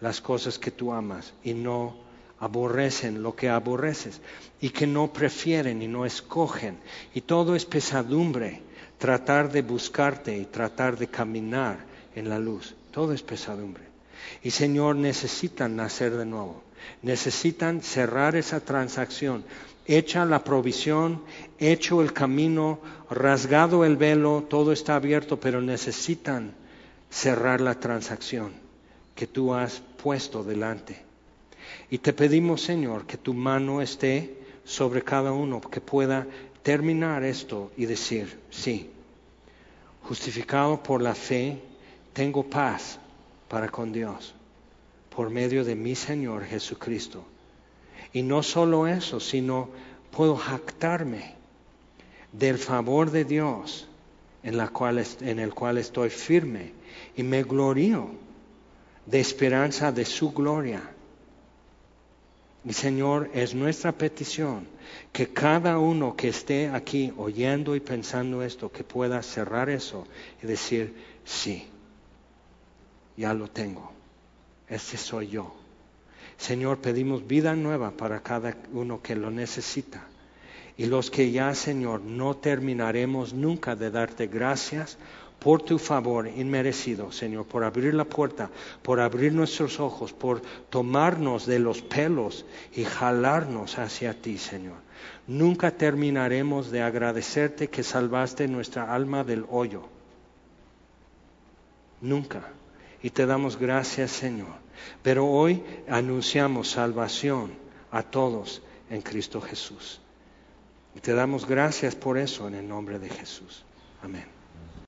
las cosas que tú amas y no aborrecen lo que aborreces y que no prefieren y no escogen. Y todo es pesadumbre, tratar de buscarte y tratar de caminar en la luz. Todo es pesadumbre. Y Señor, necesitan nacer de nuevo. Necesitan cerrar esa transacción hecha la provisión, hecho el camino, rasgado el velo, todo está abierto, pero necesitan cerrar la transacción que tú has puesto delante. Y te pedimos, Señor, que tu mano esté sobre cada uno, que pueda terminar esto y decir, sí, justificado por la fe, tengo paz para con Dios por medio de mi Señor Jesucristo y no solo eso, sino puedo jactarme del favor de Dios en, el cual estoy firme y me glorío de esperanza de su gloria. Y Señor, es nuestra petición que cada uno que esté aquí oyendo y pensando esto, que pueda cerrar eso y decir, sí, ya lo tengo, ese soy yo. Señor, pedimos vida nueva para cada uno que lo necesita. Y los que ya, Señor, no terminaremos nunca de darte gracias por tu favor inmerecido, Señor, por abrir la puerta, por abrir nuestros ojos, por tomarnos de los pelos y jalarnos hacia ti, Señor. Nunca terminaremos de agradecerte que salvaste nuestra alma del hoyo. Nunca. Y te damos gracias, Señor pero hoy anunciamos salvación a todos en Cristo Jesús. Y te damos gracias por eso en el nombre de Jesús. Amén.